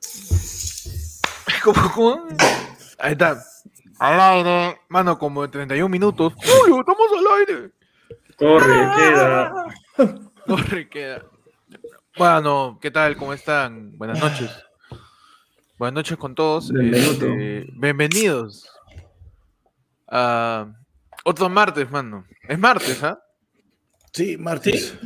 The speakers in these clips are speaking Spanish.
¿Cómo, cómo? Ahí está. Al aire. Mano, como en 31 minutos. ¡Uy, estamos al aire! Corre, queda. Corre, queda. Bueno, ¿qué tal? ¿Cómo están? Buenas noches. Buenas noches con todos. Bienvenido. Este, bienvenidos a otro martes, mano. Es martes, ¿ah? Sí, martes.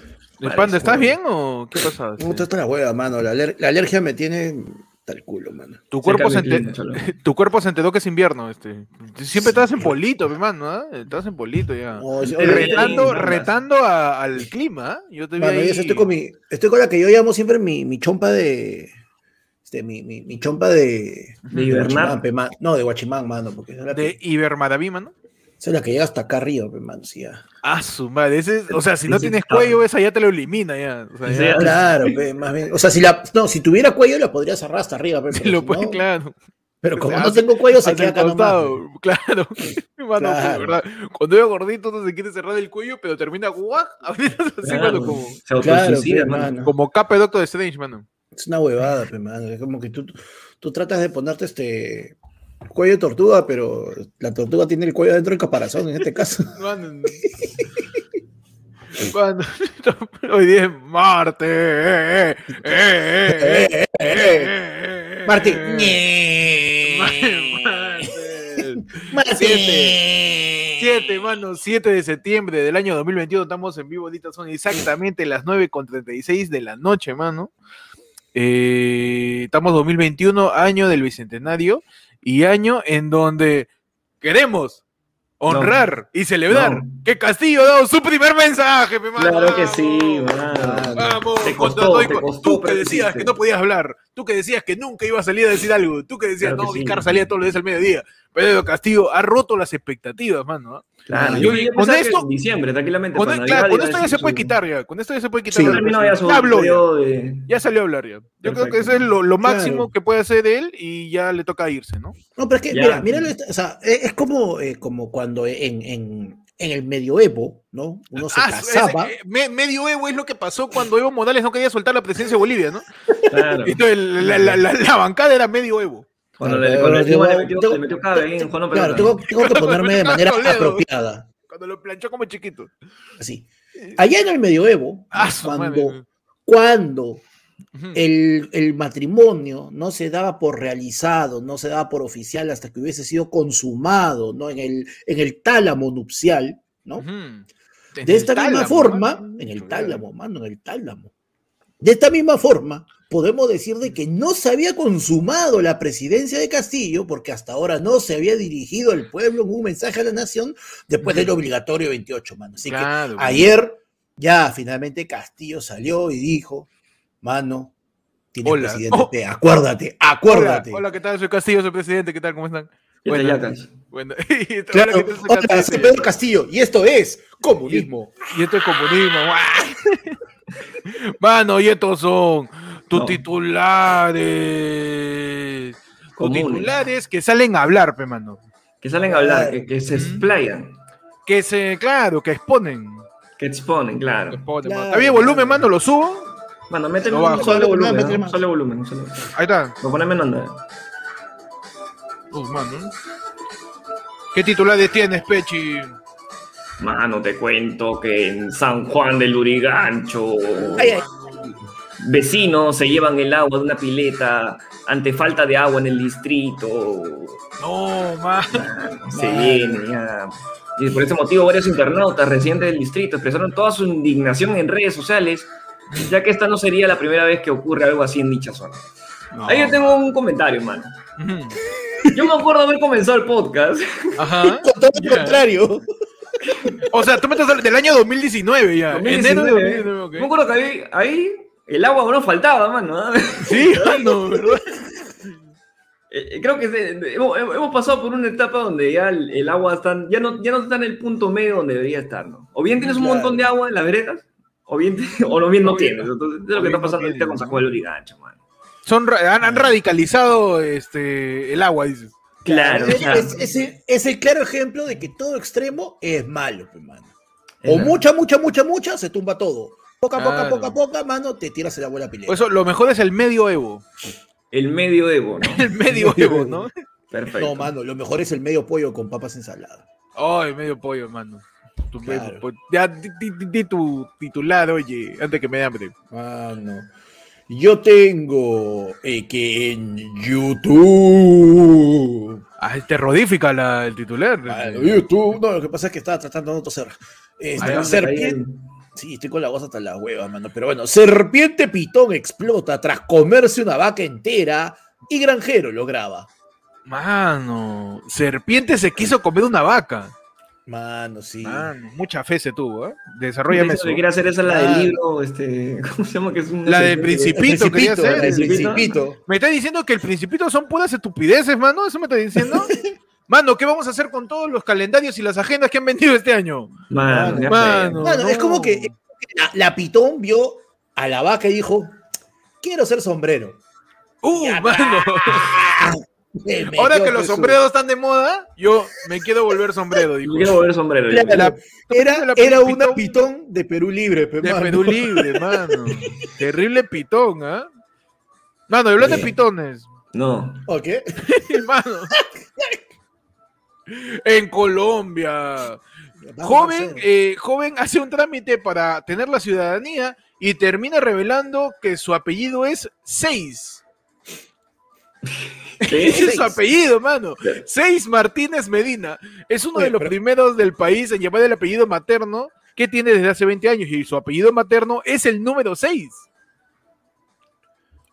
¿El Panda, ¿Estás bien o qué pasa? ¿Cómo está la hueva, mano? La, aler- la alergia me tiene tal culo, mano. Tu cuerpo, se cambia el ente- clima, cholo. tu cuerpo se enteró que es invierno, este. Siempre estás en polito, hermano, ¿ah? Estás en polito ya. No, retando, retando a- al clima. Yo te vi mano, ahí- yo estoy con mi, estoy con la que yo llamo siempre mi, mi chompa de, este, mi, mi, mi chompa de, De man. no, de Guachimán, mano, porque de que, Ibermadaví, mano. Esa es la que llega hasta acá arriba, pe, mano, sí. Ah, su madre. ese es- o sea, si no tienes está- cuello, esa ya te lo elimina ya. O sea, Ese ya- ya- Claro, pe, más bien, o sea, si la, no, si tuviera cuello la podría cerrar hasta arriba, pe, se pero, lo si puede, no- claro. pero como no tengo cuello se queda acá nomás, costado, Claro. Mano, Claro. ¿verdad? Cuando veo gordito, no se quiere cerrar el cuello, pero termina así, Claro, mano, como, Se autosuicida, pe, mano. mano. como capa de Doctor Strange, mano. Es una huevada, pe, mano. Es como que tú, tú tratas de ponerte este cuello de tortuga, pero la tortuga tiene el cuello dentro del caparazón en este caso. Cuando- hoy día es martes. eh, eh, eh, eh. Martes. Siete. 7, mano, 7 de septiembre del año 2021, estamos en vivo, ahorita son exactamente las 9 con 36 de la noche, mano. Estamos 2021, año del bicentenario y año en donde queremos honrar y celebrar No. que Castillo ha dado su primer mensaje, pe, mano. Claro que sí, mano. Vamos, Te costó, te costó, tú que decías que no podías hablar, tú que decías que nunca iba a salir a decir algo, tú que decías, Claro que no, sí. Vicar salía todos los días al mediodía. Pedro Castillo ha roto las expectativas, mano. Claro, Yo- yo, con esto- en diciembre, tranquilamente. Con, e- claro, con esto ya se puede su- quitar ya, con esto ya se puede quitar. Sí. ya su Ya habló de... Ya salió a hablar ya. Yo creo que eso es lo, lo máximo Claro. que puede hacer él y ya le toca irse, ¿no? No, pero es que, Ya. mira, mira, lo- o sea, es, es como, eh, como cuando en, en, en el medioevo, ¿no? Uno se Ah, casaba. ese, eh, me- medio Evo es lo que pasó cuando Evo Morales no quería soltar la presidencia de Bolivia, ¿no? Claro. Entonces la, la- la- la bancada era medio Evo. Cuando Claro, le, pero cuando le, tengo- le metió, tengo- le metió cabe ahí en Juan Claro, tengo, tengo que ponerme de manera Toledo. apropiada. Cuando lo planchó como chiquito. Así. Allá en el medioevo, Ah, cuando, cuando el, el matrimonio no se daba por realizado, no se daba por oficial hasta que hubiese sido consumado, ¿no? En el, en el tálamo nupcial, ¿no? De esta misma tálamo, forma, mano. en el tálamo, mano, en el tálamo. De esta misma forma, podemos decir de que no se había consumado la presidencia de Castillo, porque hasta ahora no se había dirigido al pueblo en un mensaje a la nación después del obligatorio 28, mano. Así Claro, que ayer ya finalmente Castillo salió y dijo, mano, tienes Hola. presidente, Oh. P, acuérdate, acuérdate. hola, ¿qué tal? Soy Castillo, soy presidente, ¿qué tal? ¿Cómo están? Y Bueno. Bueno, Claro, hola, ¿qué tal? Soy Castillo. soy Pedro Castillo, y esto es comunismo. Y esto es comunismo. Mano, y estos son tus No. titulares. Tus titulares que salen a hablar, pe, mano. Que salen a hablar, que, que se explayan, Que se, claro, que exponen. que exponen, Que claro. exponen, Claro, mano. ¿Está bien volumen, mano? ¿Lo subo? Mano, métele Lo un solo volumen, ¿no? solo volumen, un solo. Ahí está. Lo poneme en onda. Uf, mano. ¿Qué titulares tienes, Pechi? Mano, te cuento que en San Juan del Lurigancho, Ay, ay. Vecinos se llevan el agua de una pileta ante falta de agua en el distrito. No, man. Se Mano. viene ya. Y por ese motivo varios internautas residentes del distrito expresaron toda su indignación en redes sociales, ya que esta no sería la primera vez que ocurre algo así en dicha zona. Ahí yo tengo un comentario, mano. Ujú. Yo me acuerdo haber comenzado el podcast. Ajá. Con todo lo Ya. contrario. O sea, tú me estás hablando del año 2019 ya. 2019, Enero de 2019, ok. Yo me acuerdo que ahí, ahí el agua no faltaba, mano. ¿ah? Sí, mano, ¿verdad? Eh, Creo que se- hemos, hemos pasado por una etapa donde ya el, el agua está, ya, no, ya no está en el punto medio donde debería estar, ¿no? O bien tienes un Claro. montón de agua en las veredas, o bien, o no bien no tienes. Entonces, es o lo que bien está no pasando ahorita tienes, con Juan del Lurigancho, mano. Son, han, han radicalizado este, el agua, dices. Claro, es, claro. es- es el- es el claro ejemplo de que todo extremo es malo, pues, mano. O mucha, mucha, mucha, mucha, se tumba todo. Poca, poca, Claro. poca, poca, mano, te tiras a la pileta. Por eso, lo mejor es el medio Evo. el medio Evo, ¿no? El medio Evo, ¿no? Perfecto. No, mano, lo mejor es el medio pollo con papas ensalada. Ay, medio pollo, mano. Tu medio Claro. pollo. Ya, di, di- di- di tu titular, oye, antes que me dé hambre. Mano. Yo tengo eh, que en YouTube. Ah, es terrorífica la, el titular. YouTube. No, lo que pasa es que estaba tratando de no toser. Anda, serpiente. Sí, estoy con la voz hasta la hueva, mano. Pero bueno, serpiente pitón explota tras comerse una vaca entera y granjero lo graba. Mano, serpiente se quiso comer una vaca. Mano, sí. Mano, mucha fe se tuvo, ¿eh? Me Desarrollame eso. que quiere hacer esa la del libro, este, ¿cómo se llama? Que es La del. El Principito, quería hacer. el principito. ¿Me estás diciendo que el principito son puras estupideces, mano? ¿Eso me estás diciendo? Mano, ¿qué vamos a hacer con todos los calendarios y las agendas que han vendido este año? Mano, Mano, Mano, es como que la, la pitón vio a la vaca y dijo: Quiero ser sombrero. ¡Uh, Ya, mano! Ahora que los sombreros están de moda, yo me quiero volver sombrero, Yo dijo. quiero volver sombrero. Claro, yo. La- era, la era pitón una pitón de Perú libre, pe, de mano. Perú libre, mano. Terrible pitón, ¿ah? Mano, y hablando de pitones, No. ¿Ok? mano. En Colombia, joven, eh, joven hace un trámite para tener la ciudadanía y termina revelando que su apellido es Seis. ¿Qué? Ese es su apellido, mano. Seis Martínez Medina. Es uno Oye, de los pero- primeros del país en llevar el apellido materno que tiene desde hace 20 años y su apellido materno es el número 6.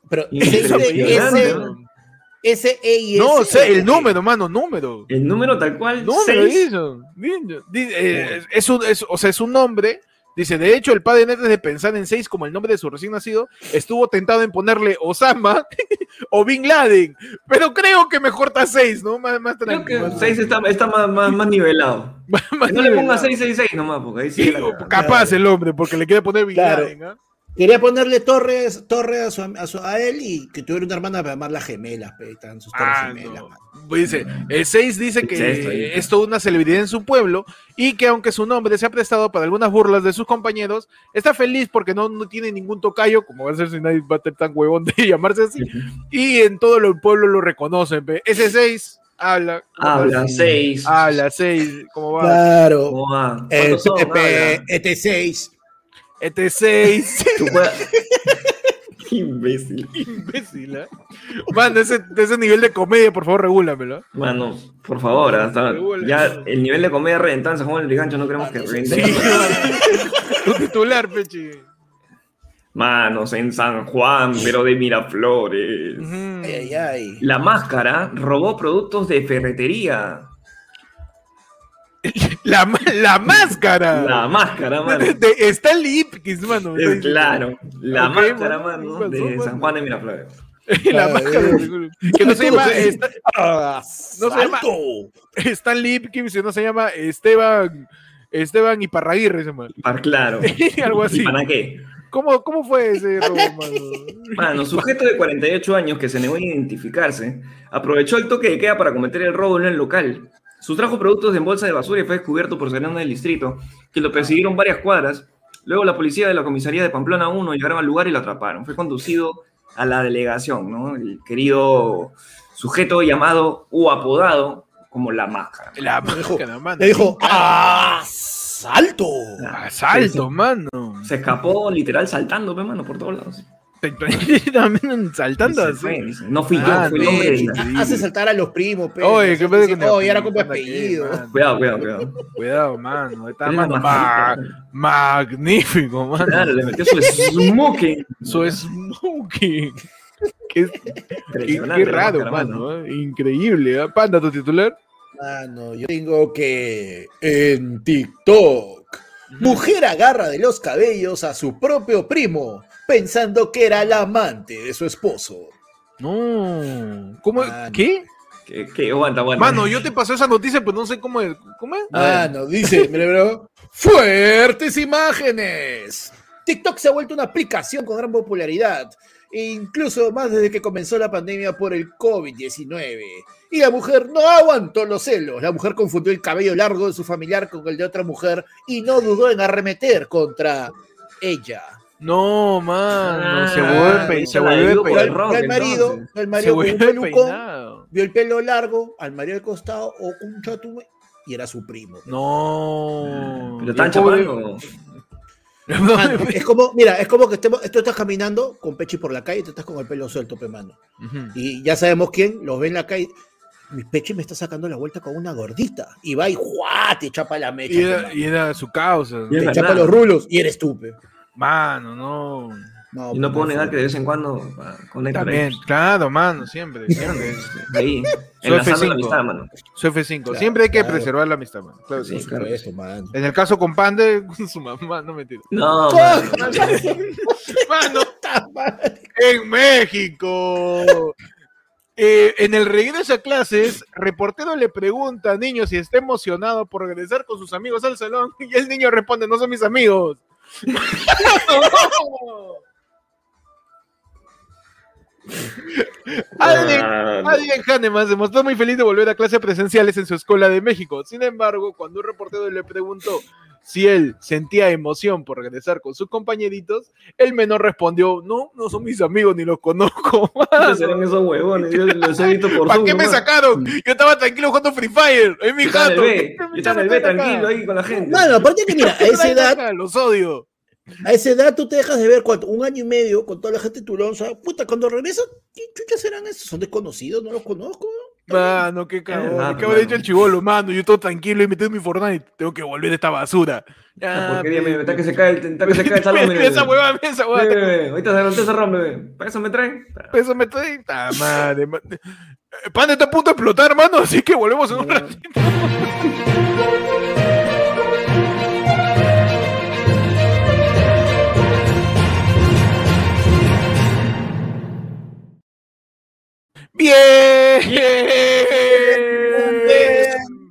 Pero ese, ese E y No, sé, el número, mano, número. El número tal cual. Número, seis. eso. Eh, es un, es- o sea, es un nombre. Dice, de hecho, el padre antes de pensar en 6 como el nombre de su recién nacido, estuvo tentado en ponerle Osama o Bin Laden. Pero creo que mejor está 6, ¿no? Más, más Creo que. 6 está, está más, más, más nivelado. Más Que no le ponga nivelado. 666 nomás, porque ahí sí. Sí, la cagada. capaz el hombre, porque le quiere poner Bin Claro. Laden, ¿ah? Quería ponerle Torres, Torre a, su, a, su- a él y que tuviera una hermana para llamarla gemelas, pe, están sus torres Ah, gemelas. no. Dice, el 6 dice ¿Qué es esto que ahí? es toda una celebridad en su pueblo y que aunque su nombre se ha prestado para algunas burlas de sus compañeros, está feliz porque no, no tiene ningún tocayo, como va a ser si nadie va a ser tan huevón de llamarse así, y en todo el pueblo lo reconocen. pe. Ese 6 habla. Habla, 6. Habla, 6, ¿cómo va? Claro. ¿Cómo va? Eh, ¿Cuántos son? Pepe, Habla. este 6. Este 6. Tú puedes- Qué imbécil. Imbécil, ¿eh? Mano, ese, ese nivel de comedia, por favor, regúlamelo. Mano, por favor, hasta ya el nivel de comedia reventado en San Juan del Brigancho no queremos que reviente. Sí, tu titular, peche. Manos en San Juan, pero de Miraflores. Ay, ay, ay. La máscara robó productos de ferretería. La, la máscara. La máscara, mano. De, de Stanley Ipkiss, mano. Es claro, la máscara, mano, mano, ¿qué pasó, de mano? San Juan de Miraflores. la Ah, máscara. eh. Que no se llama Todo se- Sta- Ah, No se llama- salto. Stanley Ipkiss, sino se llama Esteban. Esteban Iparraguirre, se llama. Par claro. Algo así. ¿Y para qué? ¿Cómo, ¿Cómo fue ese robo, mano? Mano, sujeto de 48 años que se negó a identificarse, aprovechó el toque de queda para cometer el robo en el local. Sustrajo productos en bolsa de basura y fue descubierto por Serena del Distrito, que lo persiguieron varias cuadras. Luego la policía de la comisaría de Pamplona 1 llegaron al lugar y lo atraparon. Fue conducido a la delegación, ¿no? El querido sujeto llamado o apodado como la máscara. La máscara, mano. Le dijo, ¡ah! ¡Salto! Asalto, mano. Se escapó literal saltando, mano, por todos lados. También saltando así. fue, no fui Ah, yo, fue el hombre sí. Hace saltar a los primos, pe. Oye, ¿qué pedo Oye, era como apellido? Cuidado, cuidado, cuidado. Cuidado, mano. Está mano. ma- magnífico, mano. Claro, le metió su smoking. Eso es smoking. Qué, qué- Impresionante qué la raro, mano. ¿eh? Increíble. ¿eh? Panda, tu titular. Mano, yo tengo que en TikTok. Mujer agarra de los cabellos a su propio primo, pensando que era la amante de su esposo. No. ¿Cómo? Mano. ¿Qué? Que, que aguanta, aguanta. Mano, yo te pasé esa noticia, pero no sé cómo es. ¿Cómo es? Mano, dice, mira, bro. Fuertes imágenes. TikTok se ha vuelto una aplicación con gran popularidad, e incluso más desde que comenzó la pandemia por el COVID-19. Y la mujer no aguantó los celos. La mujer confundió el cabello largo de su familiar con el de otra mujer y no dudó en arremeter contra ella. No, mano, se Ah, vuelve, se vuelve peinado. al marido, entonces. Se marido con un vuelve pelucón, peinado. vio el pelo largo, al marido al costado o un chatume y era su primo. No. Pero Y tan el chapando. Mano, es como, mira, es como que estemos, tú estás caminando con Pechi por la calle y tú estás con el pelo suelto, pe mano. Ujú. Y ya sabemos quién, los ve en la calle. Mi Pechi me está sacando la vuelta con una gordita. Y va y ¡juá! te chapa la mecha. Y era, mano. y era su causa. Y es te chapa los rulos y eres tú, pe. Mano, no. No, Y no pe, puedo negar que de vez en cuando ah, conecta También, claro, mano, siempre. siempre. ahí, Su enlazando la F5. amistad, mano. Su F5. Claro, siempre hay que claro. preservar la amistad, mano. Claro, Sí, claro. supuesto, man. En el caso con Pande, su mamá, no mentira. No, mano. Mano, en México. Eh, en el regreso a clases, reportero le pregunta al niño si está emocionado por regresar con sus amigos al salón y el niño responde, no son mis amigos. Alguien, Mano. Adrián Hahnemann se mostró muy feliz de volver a clases presenciales en su escuela de México. Sin embargo, cuando un reportero le preguntó si él sentía emoción por regresar con sus compañeritos, el menor respondió, no, no son mis amigos ni los conozco. ¿Qué serán esos huevones? Yo los he visto por ¿Para Zoom, qué me sacaron? Yo estaba tranquilo jugando Free Fire. Es mi B, yo estaba en el B tranquilo ahí con la gente. Mano, aparte que mira, a esa edad, Los odio. a esa edad tú te dejas de ver cuánto, un año y medio con toda la gente tulonza. Puta, cuando regresan, ¿qué chuchas serán esos? Son desconocidos, no los conozco. Mano, qué cagón. verdad, ¿Qué habrá mano. dicho el chivolo, mano? Yo todo tranquilo y metido en mi Fortnite. Tengo que volver a esta basura. Ah, Ya, ¿Por qué día pe- me está que se cae el, está que se cae el salón? Esa mire. hueva, mira esa hueva. Ve, ve, ve. Ahorita se ahorita cerró, bebé. ¿Para eso me traen? Eso me estoy. ¡Ta madre! ma- Eh, Panda está a punto de explotar, hermano, así que volvemos en un ratito. ¡Bien!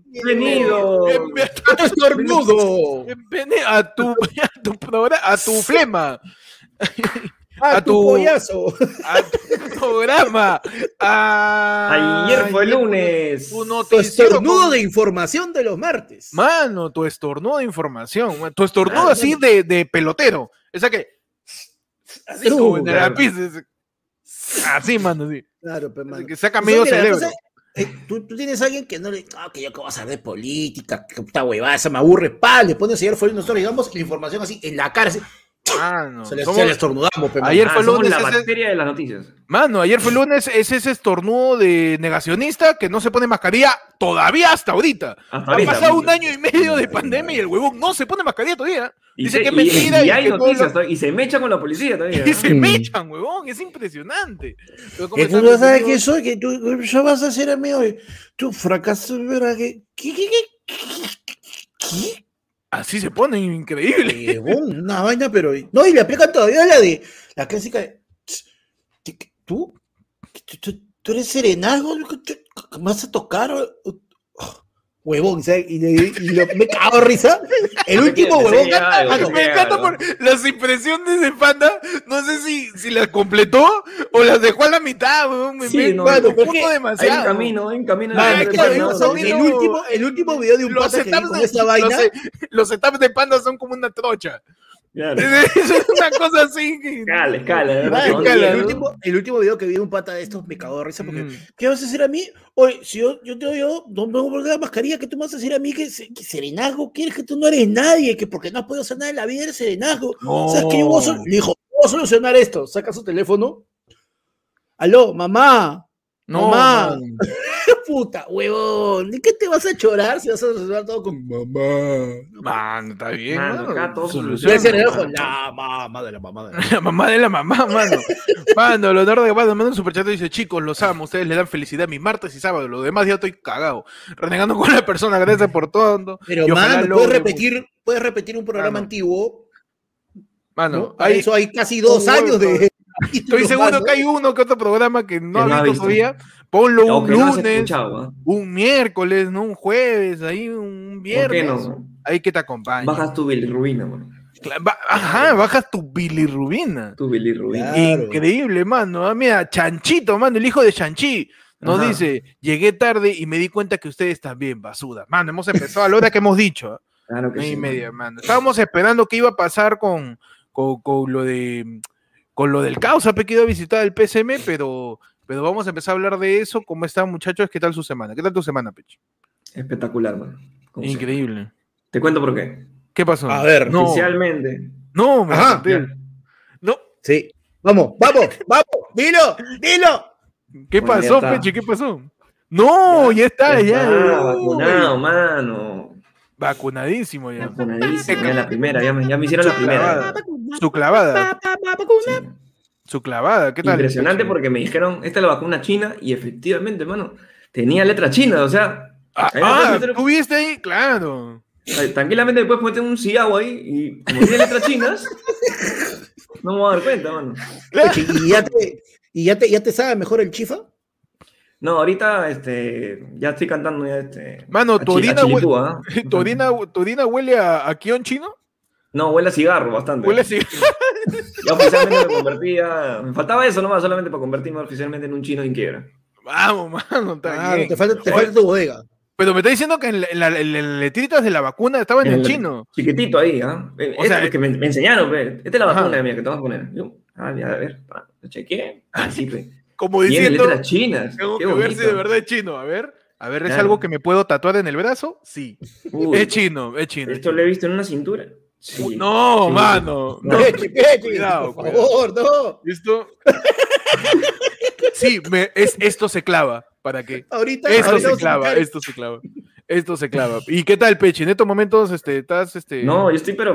Bienvenido. Bienvenido ¡Estornudo! bienvenido a tu, a tu programa, a tu flema, ¡A, A tu tu- pollazo! a tu programa. a- Ayer fue lunes. Tu Tu estornudo con- de información de los martes. Mano, tu estornudo de información, tu estornudo Claro, así de, de pelotero. Esa que. Así Uh, como en el claro. lápiz, es- Así, mano, sí. Claro, pero man. Que saca medio mira, cerebro. entonces, eh, tú, tú tienes a alguien que no le. Ah, que yo que voy a saber de política, que puta huevada, esa me aburre. Pa, le pones ayer fue nosotros, digamos, la información así en la cara. Así, Mano, se, le, somos- se le estornudamos, pe, man. Ayer Ah, fue somos lunes, la ese- de las noticias. Mano, ayer fue lunes, es ese estornudo de negacionista que no se pone mascarilla todavía hasta ahorita. Hasta Ha ahorita. pasado un año y medio de pandemia y el huevón no se pone mascarilla todavía. Y Dice se- que es y- mentira Y, y hay noticias lo- y se mecha con la policía todavía. Y se Mm. mechan, huevón, es impresionante. Pero ¿cómo Que tú no sabes que soy, que tú yo vas a ser amigo de tu fracaso, ¿verdad? Que, ¿Qué, qué, qué, qué, Así se ponen, increíble. Huevón, una vaina, pero. No, y le aplican todavía la de. La clásica de. "Tss, ¿qué- ¿Tú? ¿Tú, tú, tú eres serenazgo? ¿Me vas a tocar? Oh, Huevón, ¿sabes? Y, le- y lo- me cago de risa. El último huevón. sí, algo, no, sí. Me encanta por las impresiones de Panda. No sé si, si las completó o las dejó a la mitad, weón. Me, Sí, me- no, me no, preocupo porque Hay demasiado. un camino, hay un camino. Mano, claro, qué no, el, último, el último video de un Los pata que vi setups, con de, esa vaina. los, los setups de Panda son como una trocha. Claro. Es una cosa así. que- de Ay, verdad, escala, el, ¿no? ¿no? último, el último video que vi de un pata de estos me cagó de risa porque Mm. ¿qué vas a hacer a mí? Oye, si yo, yo te doy yo, no me voy a poner la mascarilla, ¿qué tú me vas a decir a mí que, que serenazgo quieres que tú no eres nadie, que porque no has podido hacer nada en la vida eres serenazgo? No. ¿Sabes qué? Yo voy a sol- Le dijo, voy a solucionar esto. Saca su teléfono. Aló, mamá. No, Mamá. man. Puta, huevón. ¿De qué te vas a chorar si vas a solucionar todo con mamá? Man, está bien. Mano, mano. acá todo Soluciona. Mano. la mamá de la mamá de la La mamá de la mamá, mano. Mano, Leonardo de manda un superchat y dice, chicos, los amo, ustedes le dan felicidad mis martes y sábados, lo demás ya estoy cagado. Renegando con la persona, gracias por todo. Pero, mano, puedes repetir, puedes repetir un programa Mano. antiguo. Mano, ¿no? Hay- eso hay casi dos años huevo, de. estoy seguro que hay uno que otro programa que no Que no ha visto todavía. Ponlo O un no lunes, ¿ah? un miércoles, ¿no? Un jueves, ahí un ¿Por qué viernes. no? Ahí que te acompañe. Bajas tu bilirrubina, mano. Ajá, bajas tu bilirrubina. Tu bilirrubina. Claro. Increíble, mano. Ah, mira, Chanchito, mano, el hijo de Chanchi. Nos Ajá. dice, llegué tarde y me di cuenta que ustedes también, basura. Mano, hemos empezado a la hora que hemos dicho. ¿ah? Claro que sí. y media, mano. Estábamos esperando qué iba a pasar con, con, con lo de con lo del caos, ha pedido visitar el PSM, pero, pero vamos a empezar a hablar de eso. ¿Cómo están, muchachos? ¿Qué tal su semana? ¿Qué tal tu semana, Pech? Espectacular, man. Increíble. Te cuento por qué. ¿Qué pasó? A ver, no, Oficialmente. no, me Ajá. No, Sí. Vamos, vamos, vamos. Dilo, dilo. ¿qué Bueno, ya pasó. Peche? ¿Qué pasó? No, ya, está, ya. Uy, vacunado, mano. Vacunadísimo ya. Vacunadísimo. Ya la primera, ya me, ya me hicieron la primera. Clavada. Su clavada, Sí. su clavada. ¿Qué tal? Impresionante porque me dijeron, esta es la vacuna china, y efectivamente, mano, tenía letra china, o sea, Ah, ah, ¿tú viste ahí? Claro. Tranquilamente después meter un ciao ahí y como tiene letras chinas, no me voy a dar cuenta, mano. ¿Y ya te, y ya te, ya te sabe mejor el chifa? No, ahorita este, ya estoy cantando ya este. Mano, a tu a orina, hue- chilitúa, ¿ah? ¿tu orina, tu orina huele a, a kion chino? No, huele a cigarro bastante. Huele así. Ya oficialmente me convertía. Me faltaba eso nomás, solamente para convertirme oficialmente en un chino sin quiebra. Vamos, mano, está Claro, bien. te falta, te falta tu bodega. Pero me está diciendo que en, la- en la- en las letritas de la vacuna estaban en, En el- chino. Chiquitito ahí, ¿ah? Eh, O Esto sea, es que me, me enseñaron, pe. Esta es la Ajá. vacuna, mía, que te vas a poner. Yo, ah, ya, a ver, lo chequeé. Ah, sí, pe. Como Tiene diciendo, letras chinas. tengo Qué que ver si bonito. de verdad es chino. A ver, a ver, ¿es Claro. algo que me puedo tatuar en el brazo? Sí. Uy, Es chino, es chino. Esto lo he visto en una cintura. Sí. No, Sí. mano. No. Pechi, Pechi, Cuidado, por favor, no. ¿Listo? Sí, me- es, esto se clava. ¿Para qué? Ahorita, Esto ahorita se clava, esto se clava. Esto se clava. ¿Y qué tal, Pechi? En estos momentos, este, estás, este. No, yo estoy, pero.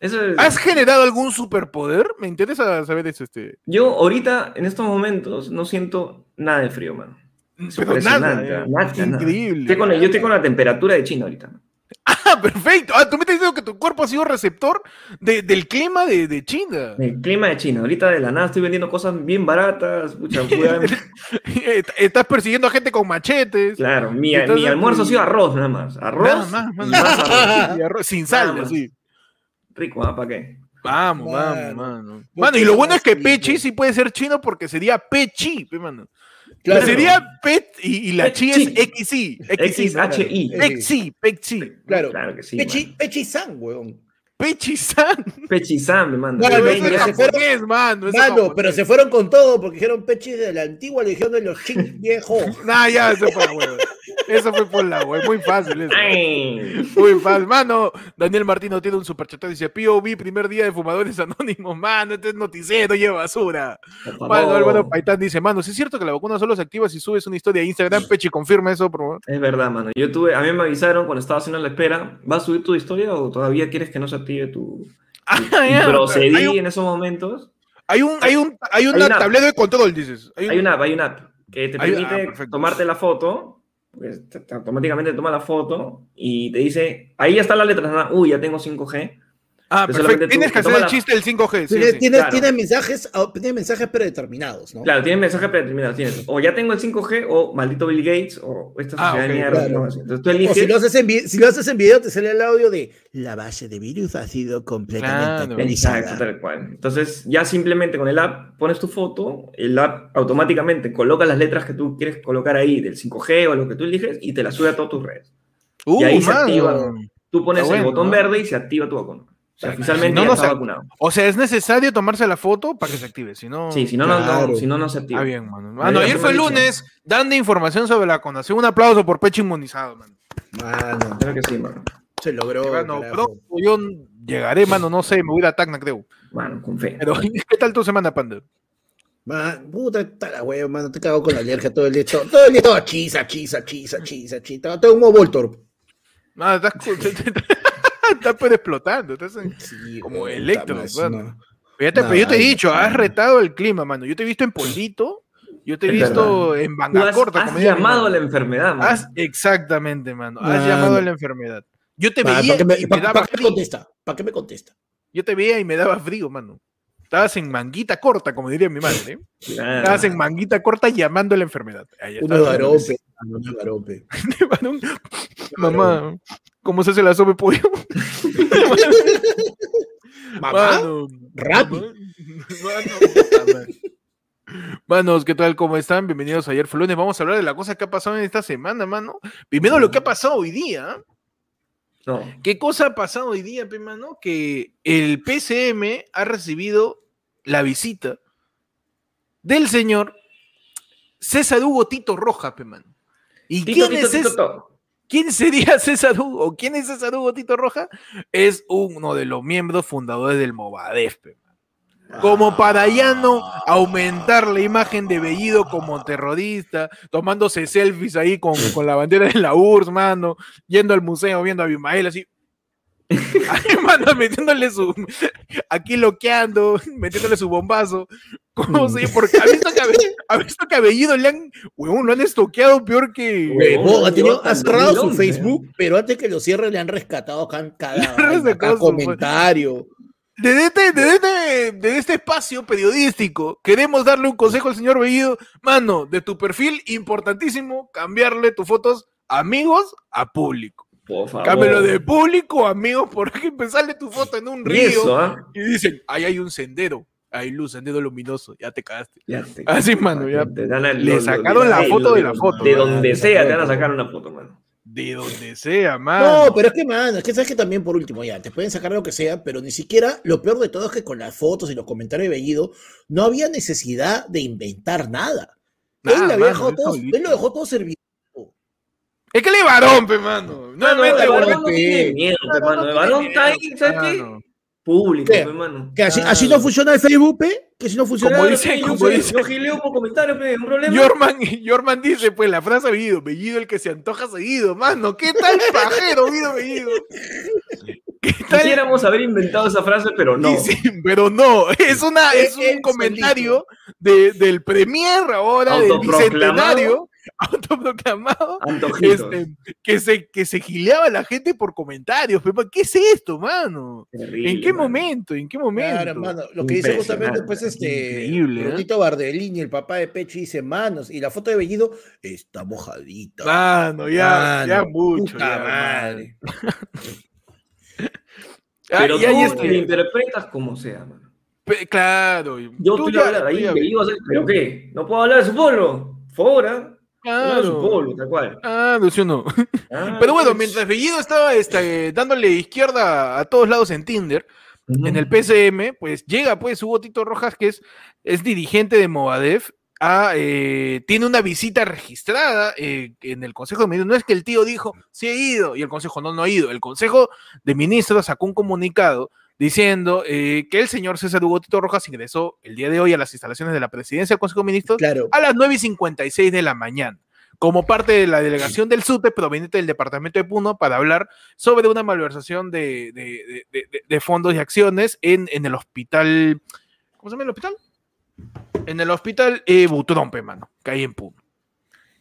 Eso ¿Has generado algún superpoder? Me interesa saber eso, este. Yo ahorita, en estos momentos, no siento nada de frío, mano. Es Pero nada, impresionante, eh. nada, nada. increíble. Estoy yo estoy con la temperatura de China ahorita. Ah, perfecto. Ah, tú me estás diciendo que tu cuerpo ha sido receptor de- del clima de, de China. El clima de China. Ahorita de la nada estoy vendiendo cosas bien baratas. pucha, Estás persiguiendo a gente con machetes. claro, mi, Entonces, mi almuerzo ha sido arroz nada más. Arroz Nada más, y mano. más arroz. Y arroz sin sal, así. Rico, ¿ah? ¿Para qué? Vamos, vamos, Mano. mano. Y lo bueno es que Pechi sí puede ser chino porque sería Pechi, pe, mano. Claro. Sería Pet y, y la chi es Pechi. XI. XI. Pexi, Pexi. Claro. Claro que sí. Pechi, mano. Pechi San, weón. Pechi-san. Manda. Mano, es ya se fueron- mano. Mano, japonés. pero se fueron con todo porque dijeron Pechi de la antigua legión de los ching viejo. Nah, ya, eso fue hueva. Eso fue por la hueva. Muy fácil eso. Ay. Muy fácil. Mano, Daniel Martino tiene un superchat. Dice: POV, primer día de fumadores anónimos. Mano, este es noticiero, lleva basura. Mano. Álvaro Paitán dice: Mano, si es cierto que la vacuna solo se activa si subes una historia a Instagram. Pechi, confirma eso, por favor. Es verdad, mano. Yo tuve, a mí me avisaron cuando estaba haciendo la espera, ¿vas a subir tu historia o todavía quieres que no se active tu... Ah, procedí un, en esos momentos. hay un, hay un, hay una Hay una- tablero de control, dices. Hay un- Hay una app, hay una app que te ah, permite tomarte la foto, pues, te- te- automáticamente toma la foto y te dice, ahí ya está la letra, ¿no? uy, ya tengo 5G. Ah, que perfecto. tú- Tienes que hacer el la- chiste del 5G. sí, Tiene, sí. tiene- claro. tiene mensajes, ah, tiene mensajes predeterminados, ¿no? Claro, tiene mensaje predeterminado. Tienes, o ya tengo el 5G o maldito Bill Gates o esta Ah, sociedad ok, de mierda. claro. Entonces tú O eliges. si lo, haces en si lo haces en video, te sale el audio de la base de virus ha sido completamente Claro. actualizada. Exacto, tal cual. Entonces, ya simplemente con el app pones tu foto, el app automáticamente coloca las letras que tú quieres colocar ahí del 5G o lo que tú eliges y te las sube a todas tus redes. Uh, y ahí se mano. activa. Tú pones Está el bueno, botón ¿no? verde y se activa tu vacuna. O sea, Claro, oficialmente si no, ya no está se- vacunado. O sea, es necesario tomarse la foto para que se active. Si no. Sí, si no, no, si no, no se activa. Está bien, mano. Ayer fue dicho. lunes, dando información sobre la vacunación. Un aplauso por pecho inmunizado, mano. Mano, Claro que sí, mano. se logró. Mano, pronto yo llegaré, mano, no sé, me voy a ir a Tacna, creo. Mano, con fe. Pero, ¿qué tal tu semana, Panda? Man, puta, está la hueva, mano. Te cago con la alergia todo el día. Todo, todo el día estaba chisa, chisa, chisa, chisa, chisa. Todo como Voltorb. Mano, estás, estás pero explotando. Estás en- Sí, Como Electro, puta madre, mano. no. Pero ya te, yo te he dicho, has retado el clima, mano. Yo te he visto en Polito, yo te he visto en Tú Manga has, Corta. has llamado a la enfermedad, mano. Has- exactamente, mano. Has Mano. llamado a la enfermedad. Yo te ¿Para veía qué me, y me pa- daba pa' qué me frío. contesta? ¿Para qué me contesta? Yo te veía y me daba frío, mano. Estabas en manguita corta, como diría mi madre. ¿eh? Claro. Estabas en manguita corta llamando a la enfermedad. Uno garope, uno garope. Mamá, ¿cómo se hace la sopa pollo? Mamá, madre. Manos, ¿qué tal? ¿Cómo están? Bienvenidos a ayer fue lunes. Vamos a hablar de la cosa que ha pasado en esta semana, mano. Primero lo que ha pasado hoy día. No. ¿Qué cosa ha pasado hoy día, pe, mano? Que el PCM ha recibido la visita del señor César Hugo Tito Roja, pe, mano. ¿Y Tito, quién, Tito, es Tito, quién sería César Hugo? ¿O quién es César Hugo Tito Roja? Es uno de los miembros fundadores del Movadef, pe, mano. Como para ya no aumentar la imagen de Bellido como terrorista, tomándose selfies ahí con, con la bandera de la URSS, mano, yendo al museo, viendo a Abimael así. Ay, mano, metiéndole su. Aquí loqueando, metiéndole su bombazo. ¿Cómo se? Porque ha visto que ha visto que a Bellido le han. Huevón, lo han estoqueado peor que. Huevón. Ha, tenido- ha cerrado su 2011, Facebook, pero antes que lo cierre le han rescatado cada, su- comentario. Desde este, desde, este, desde este espacio periodístico, queremos darle un consejo al señor Bellido. Mano, de tu perfil, importantísimo, cambiarle tus fotos amigos a público. Por favor. Cámbialo de público a amigos, porque empezarle tu foto en un Y río eso, ¿ah? y dicen, ahí hay un sendero, hay luz, sendero luminoso, ya te cagaste. Ya te- Así, mano, ya. te dan la- Le lo- lo- sacaron la foto de la foto, De donde sea te van a sacar una foto, mano. De donde sea, mano. No, pero es que, mano, es que sabes que también por último, ya, te pueden sacar lo que sea, pero ni siquiera, lo peor de todo es que con las fotos y los comentarios de Bellido, no había necesidad de inventar nada. él, Nada, le había mano, dejado él todo, solito. él lo dejó todo servido. Es que le varón, pe, mano. No, el varón no tiene miedo, pe, Varón mano. no El varón tiene está ahí, miedo, ¿sabes qué? Público, ¿Qué? pe, mano. Que así, así no funciona el Facebook, pe, que si no funciona. Como dice- pe, yo como dice- Yo gileo por comentario, pe, un problema. Yorman, Yorman dice, pues, la frase Bellido, Bellido el que se antoja seguido, mano. ¿Qué tal pajero, Bellido? ¿Qué tal? Quisiéramos haber inventado esa frase, pero no. Sí, sí, pero no, es una, es Él un comentario de, del premier ahora, del bicentenario, autoproclamado, este, que se, que se gileaba a la gente por comentarios. Pero, ¿Qué es esto, mano? Terrible, ¿En qué mano. momento? ¿En qué momento? Claro, lo que dice justamente, pues, este, increíble, ¿eh? Brunito Bardellini, el papá de Pechi, dice manos, y la foto de Bellido está mojadita. Mano, ya, Mano, ya mucho. puta ya, madre. Ah, Pero y ahí tú este- lo interpretas como sea, mano. pe- claro. Yo tú estoy ya- hablando tú ahí, ¿pero qué? ¿No puedo hablar de su pueblo? Por favor, ¿ah? Su Claro. tal cual. Ah, sí o no. Ah, Pero bueno, mientras Bellido estaba este, dándole izquierda a todos lados en Tinder, en el PCM, pues llega pues Hugo Tito Rojas, que es, es dirigente de Movadef, a, eh, tiene una visita registrada eh, en el Consejo de Ministros. No es que el tío dijo, sí he ido, y el Consejo no, no ha ido. El Consejo de Ministros sacó un comunicado diciendo eh, que el señor César Hugo Tito Rojas ingresó el día de hoy a las instalaciones de la presidencia del Consejo de Ministros Claro. a las 9 y 56 de la mañana, como parte de la delegación del SUTE proveniente del departamento de Puno para hablar sobre una malversación de, de- de- de- de fondos y acciones en, en el hospital. ¿Cómo se llama el hospital? En el hospital eh, Butrompe, mano, que hay en Puno.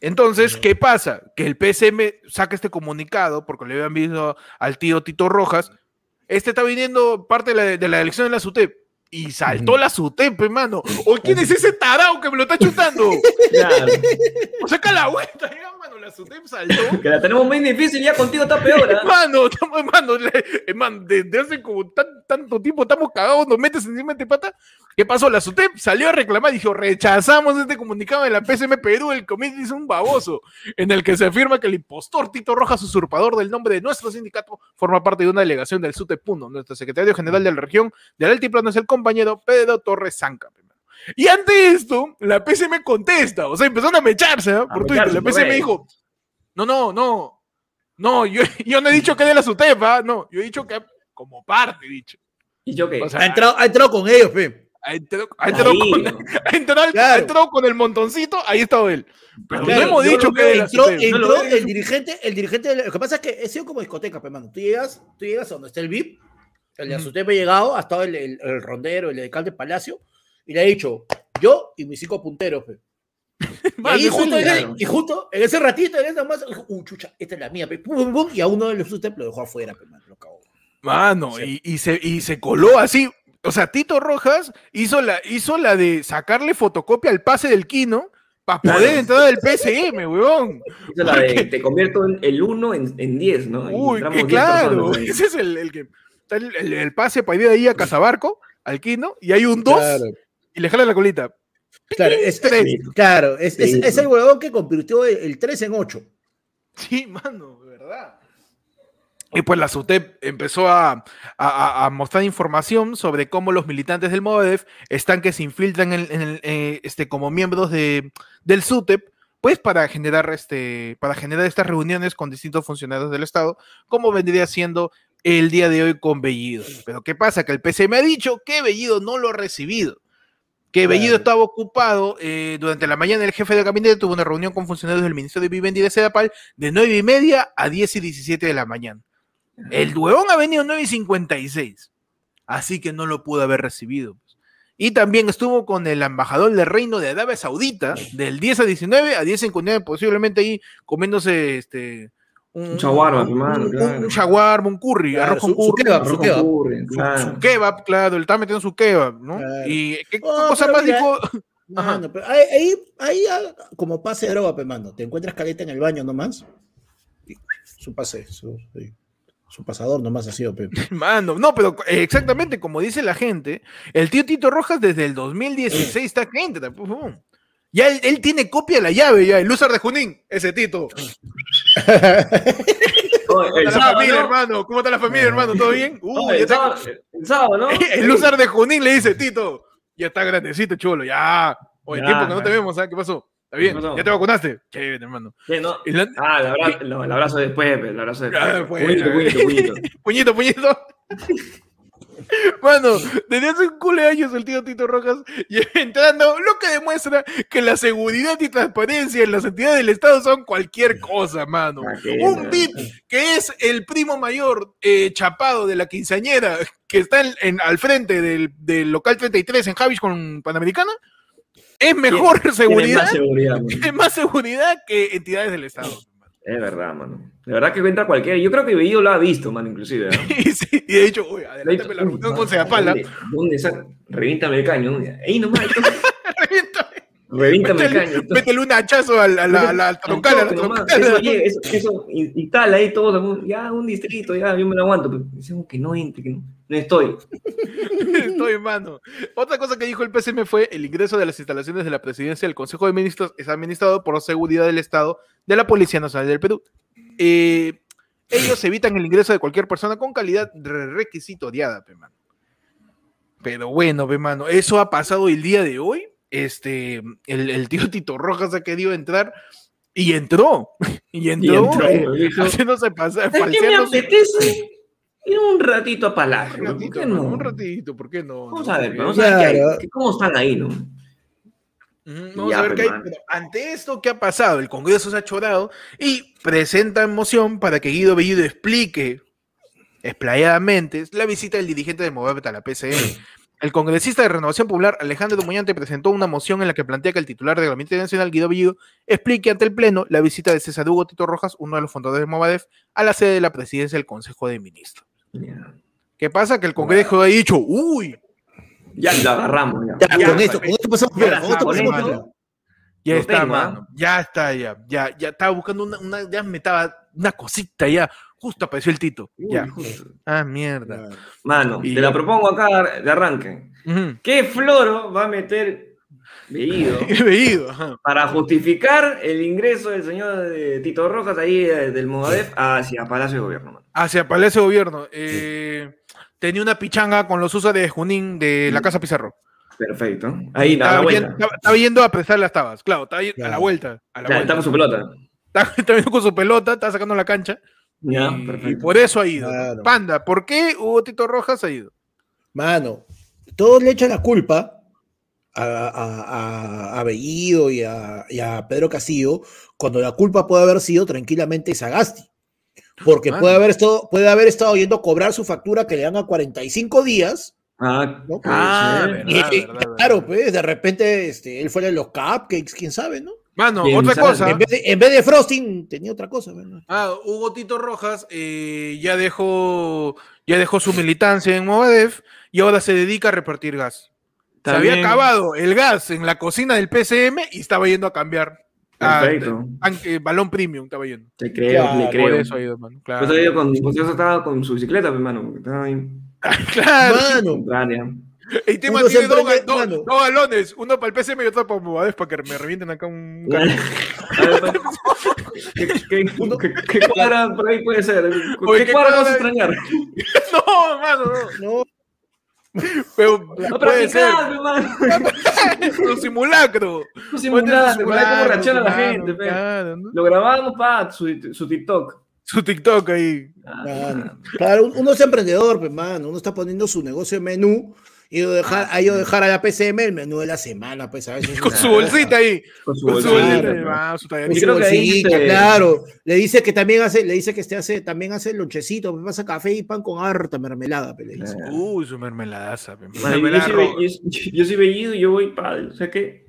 Entonces, ¿qué pasa? Que el PSM saca este comunicado porque le habían visto al tío Tito Rojas. Este está viniendo parte de la, de la elección de la SUTEP. Y saltó la SUTEP, hermano. ¿O quién es ese tarao que me lo está chutando? Claro, O saca la vuelta, ya, mano, la SUTEP saltó. que la tenemos muy difícil, ya contigo está peor, ¿ah? Hermano, hermano, hermano, desde hace como tan- tanto tiempo estamos cagados, nos metes encima de pata. ¿Qué pasó? La SUTEP salió a reclamar, dijo, rechazamos este comunicado de la PSM Perú, el comité hizo un baboso, en el que se afirma que el impostor Tito Rojas, usurpador del nombre de nuestro sindicato, forma parte de una delegación del SUTEP Puno. Nuestro secretario general de la región del Altiplano es el compañero Pedro Torres Zanca. Y ante esto, la PSM contesta, o sea, empezaron a mecharse ¿ah? por Twitter. mecharse, La PSM dijo, no, no, no, no, yo, yo no he dicho que de la SUTEP, ¿ah? no, yo he dicho que como parte, he dicho. ¿Y yo qué? O sea, Ha entrado, ha entrado con ellos, pe. Ahí, ha entrado- con el montoncito, ahí estaba él. Pero Claro, no hemos dicho que Entró, entró el dirigente, el dirigente, lo que pasa es que he sido como discoteca, pe, mano. Tú llegas, tú llegas a donde está el VIP, el de. Azutep ha llegado, ha estado el, el- el rondero, el alcalde Palacio, y le ha dicho, yo y mis cinco punteros, pe. Y, ahí justo, en- claro. y justo en ese ratito, en ese más, dijo, uh, chucha, esta es la mía, pe. Pum, pum, pum, y a uno de los Azutep lo dejó afuera, pe, mano, lo cagó. Mano, Sí. y, y se, y se coló así. O sea, Tito Rojas hizo la, hizo la de sacarle fotocopia al pase del Kino para poder Claro. entrar al PSM, weón. Esa es la de te convierto en el 1 en, en 10, ¿no? Uy, que 10 claro. Ese es el, el que. está El, el- el pase para ir de ahí a Casabarco, al Kino, y hay un 2 Claro. y le jala la colita. Claro, es, Tres. claro, es, es- Sí, es sí. el huevón que convirtió el, el 3 en 8. Sí, mano, de verdad. Y pues la SUTEP empezó a, a- a mostrar información sobre cómo los militantes del Movadef están que se infiltran en, en el, eh, este, como miembros de, del SUTEP, pues para generar, este, para generar estas reuniones con distintos funcionarios del Estado, como vendría siendo el día de hoy con Bellido. Pero ¿qué pasa? Que el PC me ha dicho que Bellido no lo ha recibido. Que Bellido estaba ocupado eh, durante la mañana. El jefe de gabinete tuvo una reunión con funcionarios del Ministerio de Vivienda y de Sedapal de 9 y media a 10 y 17 de la mañana. El huevón ha venido 9 y 56. Así que no lo pudo haber recibido. pues. Y también estuvo con el embajador del Reino de Arabia Saudita del 10 a 19 a 10 a 59, posiblemente ahí comiéndose este. Un, Un shawarma, un, un- claro. un shawarma, un curry, Claro, arroz con su- su curry. kebab, su- su Arroz kebab. con curry, su- claro. su kebab, claro, él estaba metiendo su kebab, ¿no? Claro. Y qué Oh, cosa más mira, dijo. Mano, pero ahí, ahí, ahí, ah, como pase de droga, pe, mano. Te encuentras caleta en el baño nomás. y Su pase, su, sí. Su pasador nomás ha sido, pe. Mano, no, pero eh, exactamente como dice la gente, el tío Tito Rojas desde el 2016 está pum. Ya él, él tiene copia de la llave, ya, el Lúzar de Junín, ese Tito. ¿Cómo está la sábado, familia, ¿no? hermano? ¿Cómo está la familia, hermano? ¿Todo bien? Uh, ya el, está- sábado, el sábado, ¿no? El de Junín le dice, Tito, ya está grandecito, chulo, ya. Oye, Ya, tiempo que no te vemos, ¿sabes qué pasó? ¿Está bien? ¿Ya te vacunaste? Chévere, hermano. Sí, ¿no? La- Ah, el abrazo, no, el abrazo después, el abrazo después. Ah, puñito, puñito, puñito. puñito, puñito. Mano, desde hace un culo de años el tío Tito Rojas y entrando, lo que demuestra que la seguridad y transparencia en las entidades del Estado son cualquier cosa, mano. Ah, Un VIP que es el primo mayor eh, chapado de la quinceañera que está en- en- al frente del, del local 33 en Javis con Panamericana, es mejor Tiene seguridad, más seguridad, es más seguridad que entidades del Estado. Es verdad, mano. De verdad que entra cualquiera. Yo creo que Bellido lo ha visto, mano, inclusive. ¿no? Y, sí, y de hecho, uy, adelántame la reunión con Sedapala. ¿Dónde, dónde está? Revíntame el caño. Ahí nomás. Métele, métele un hachazo al- a la, a la, troncal, a la troncal. Eso, llega, eso, eso in- instala ahí todo, ya un distrito, ya yo me lo aguanto. Pero dicen que no entre, que no, no estoy. Estoy en mano. Otra cosa que dijo el PCM fue el ingreso de las instalaciones de la presidencia del Consejo de Ministros es administrado por Seguridad del Estado de la Policía Nacional del Perú. Eh, ellos evitan el ingreso de cualquier persona con calidad re- requisitoriada, pe, mano. Pero bueno, pe, mano, eso ha pasado el día de hoy. Este, el, el tío Tito Rojas ha querido entrar y entró. Y entró, entró, eh, haciéndose pasar, ¿Sabes qué me apetece? Ir un ratito a Palacio. Un ¿Por ratito, qué mano, no? un ratito, ¿por qué no? Vamos No, a ver, vamos a ver qué hay, cómo están ahí, ¿no? Vamos Ya, a ver pues, qué hay. Pero ante esto, ¿qué ha pasado? El Congreso se ha chorado y presenta en moción para que Guido Bellido explique explayadamente la visita del dirigente de Movement a la PCM. El congresista de Renovación Popular, Alejandro Muñante, presentó una moción en la que plantea que el titular del Gabinete Nacional, Guido Bellido, explique ante el Pleno la visita de César Hugo Tito Rojas, uno de los fundadores de Movadef, a la sede de la presidencia del Consejo de Ministros. ¿Qué pasa? Que el Congreso ha dicho, uy, ya lo agarramos, ya. Ya, Ya, con esto, con esto pasamos ya, con esto pasamos. Ya está, tengo, ¿ah? mano. Ya está, ya. Ya, ya estaba buscando una, una- ya me estaba una cosita ya. Justo apareció el Tito. Uy, Ya. justo. Ah, mierda. Mano, Y- te la propongo acá de arranque. ¿Qué floro va a meter veído, ajá. para justificar el ingreso del señor eh, Tito Rojas ahí eh, del Movadef hacia Palacio de Gobierno? mano? Hacia Palacio de Gobierno. Eh, tenía una pichanga con los usos de Junín de la Casa Pizarro. Perfecto. Ahí, a la Estaba, vuelta. yendo, estaba- estaba yendo a prestar las tabas. Claro, estaba y- a la vuelta. A la Ya, vuelta. está con su pelota. Estaba, estaba yendo con su pelota, estaba sacando la cancha. Ya, y, por eso ha ido. Panda, ¿por qué Hugo Tito Rojas ha ido? Mano, todos le echan la culpa a, a, a- a Bellido y a, y a Pedro Castillo, cuando la culpa puede haber sido tranquilamente Sagasti. Porque Mano. puede haber, estado, puede haber estado yendo a cobrar su factura que le dan a 45 días. Ah, No, Ah, ser. verdad, y, verdad, verdad. claro, pues de repente este, él fuera de los cupcakes, quién sabe, ¿no? Mano, ¿Quién otra cosa. En vez, de, en vez de frosting, tenía otra cosa. ¿no? Ah, Hugo Tito Rojas eh, ya dejó ya dejó su militancia en Movadef y ahora se dedica a repartir gas. Se había acabado el gas en la cocina del PCM y estaba yendo a cambiar. a- Perfecto. a- balón premium estaba yendo. Te creo, Claro, le Por creo. eso ha ido, mano. Claro. Pues, ha ido con, pues estaba con su bicicleta, hermano. porque Estaba ahí. claro. Mano, El tema Uno tiene dos, dos- dos galones, uno para el PCM y otro para Movadef para que me revienten acá un... A ¿Qué, qué, qué- qué cuadra por ahí puede ser? Oye, ¿Qué, ¿qué cuadra vas a extrañar? No, hermano, no. No, Pero No, puede ser. hermano. Un simulacro. Un simulacro, ver cómo reacciona la gente. claro, ¿no? Lo grabamos para su, su TikTok. Su TikTok ahí. Ah, Claro, claro, uno es emprendedor, pues, mano. Uno está poniendo su negocio en menú y dejar, ahí yo dejar a la PCM el menú de la semana, pues a veces. Con su bolsita ahí. Con su bolsita. Claro. ah, su bolsita, te- claro. Le dice que también hace, le dice que este hace, también hace lonchecito, me pasa café y pan con harta mermelada, pues, le dice. Claro. Uy, su mermeladaza. yo, Mermelada soy, yo- yo soy bellido y yo voy para. O sea que.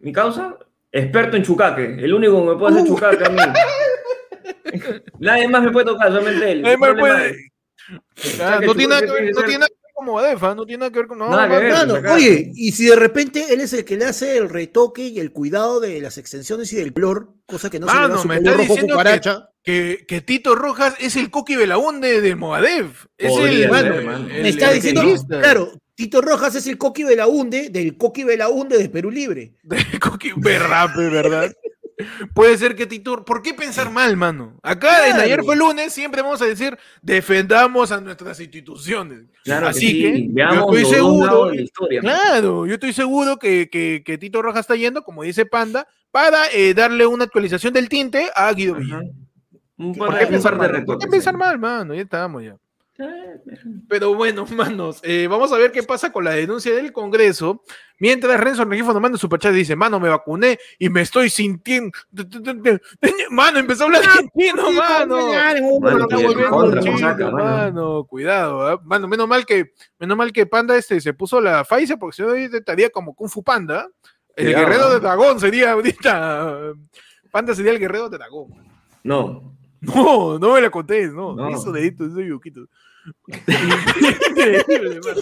Mi causa, experto en chucaque. El único que me puede hacer Uh. chucaque a mí. Nadie más me puede tocar, solamente él. Nadie más puede- Ah, no tiene nada que ver, no ser- tiene con Modefa, no tiene nada que ver con. No, Nada que mano. ver. Mano, sacaste. oye, y si de repente él es el que le hace el retoque y el cuidado de las extensiones y del color, cosa que no se le Mano, da su me color está rojo cucaracha. Que, que Tito Rojas es el Coqui Belaunde de Moadev. Es Podría el, ser, el- mano. el- Me está el diciendo, claro, Tito Rojas es el Coqui Belaunde del Coqui Belaunde de Perú Libre. De Coqui, verdad, verdad. Puede ser que Tito. ¿Por qué pensar mal, mano? Acá en Claro. ayer fue lunes, siempre vamos a decir defendamos a nuestras instituciones. Claro Así que, sí. que, yo estoy seguro- historia. Claro, yo estoy seguro que, que- que Tito Rojas está yendo, como dice Panda, para eh, darle una actualización del tinte a Guido. Villa. ¿Por par ¿Por de, qué pensar mal? ¿Por qué pensar mal, mano? Ya estamos ya. Eh, Pero bueno, manos, eh, vamos a ver qué pasa con la denuncia del Congreso. Mientras Renzo Regifo nos manda su superchat y dice, mano, me vacuné y me estoy sintiendo... Mano, empezó a hablar argentino, mano. Mano, cuidado, ¿ah? mano, menos mal que, menos mal que Panda este se puso la Pfizer, porque si no ahorita estaría como Kung Fu Panda. El Cuidado, guerrero de dragón sería ahorita. Panda sería el guerrero de dragón. No. No, no me la contés, no. No. Eso dedito, ese yuquito. Increíble, mano.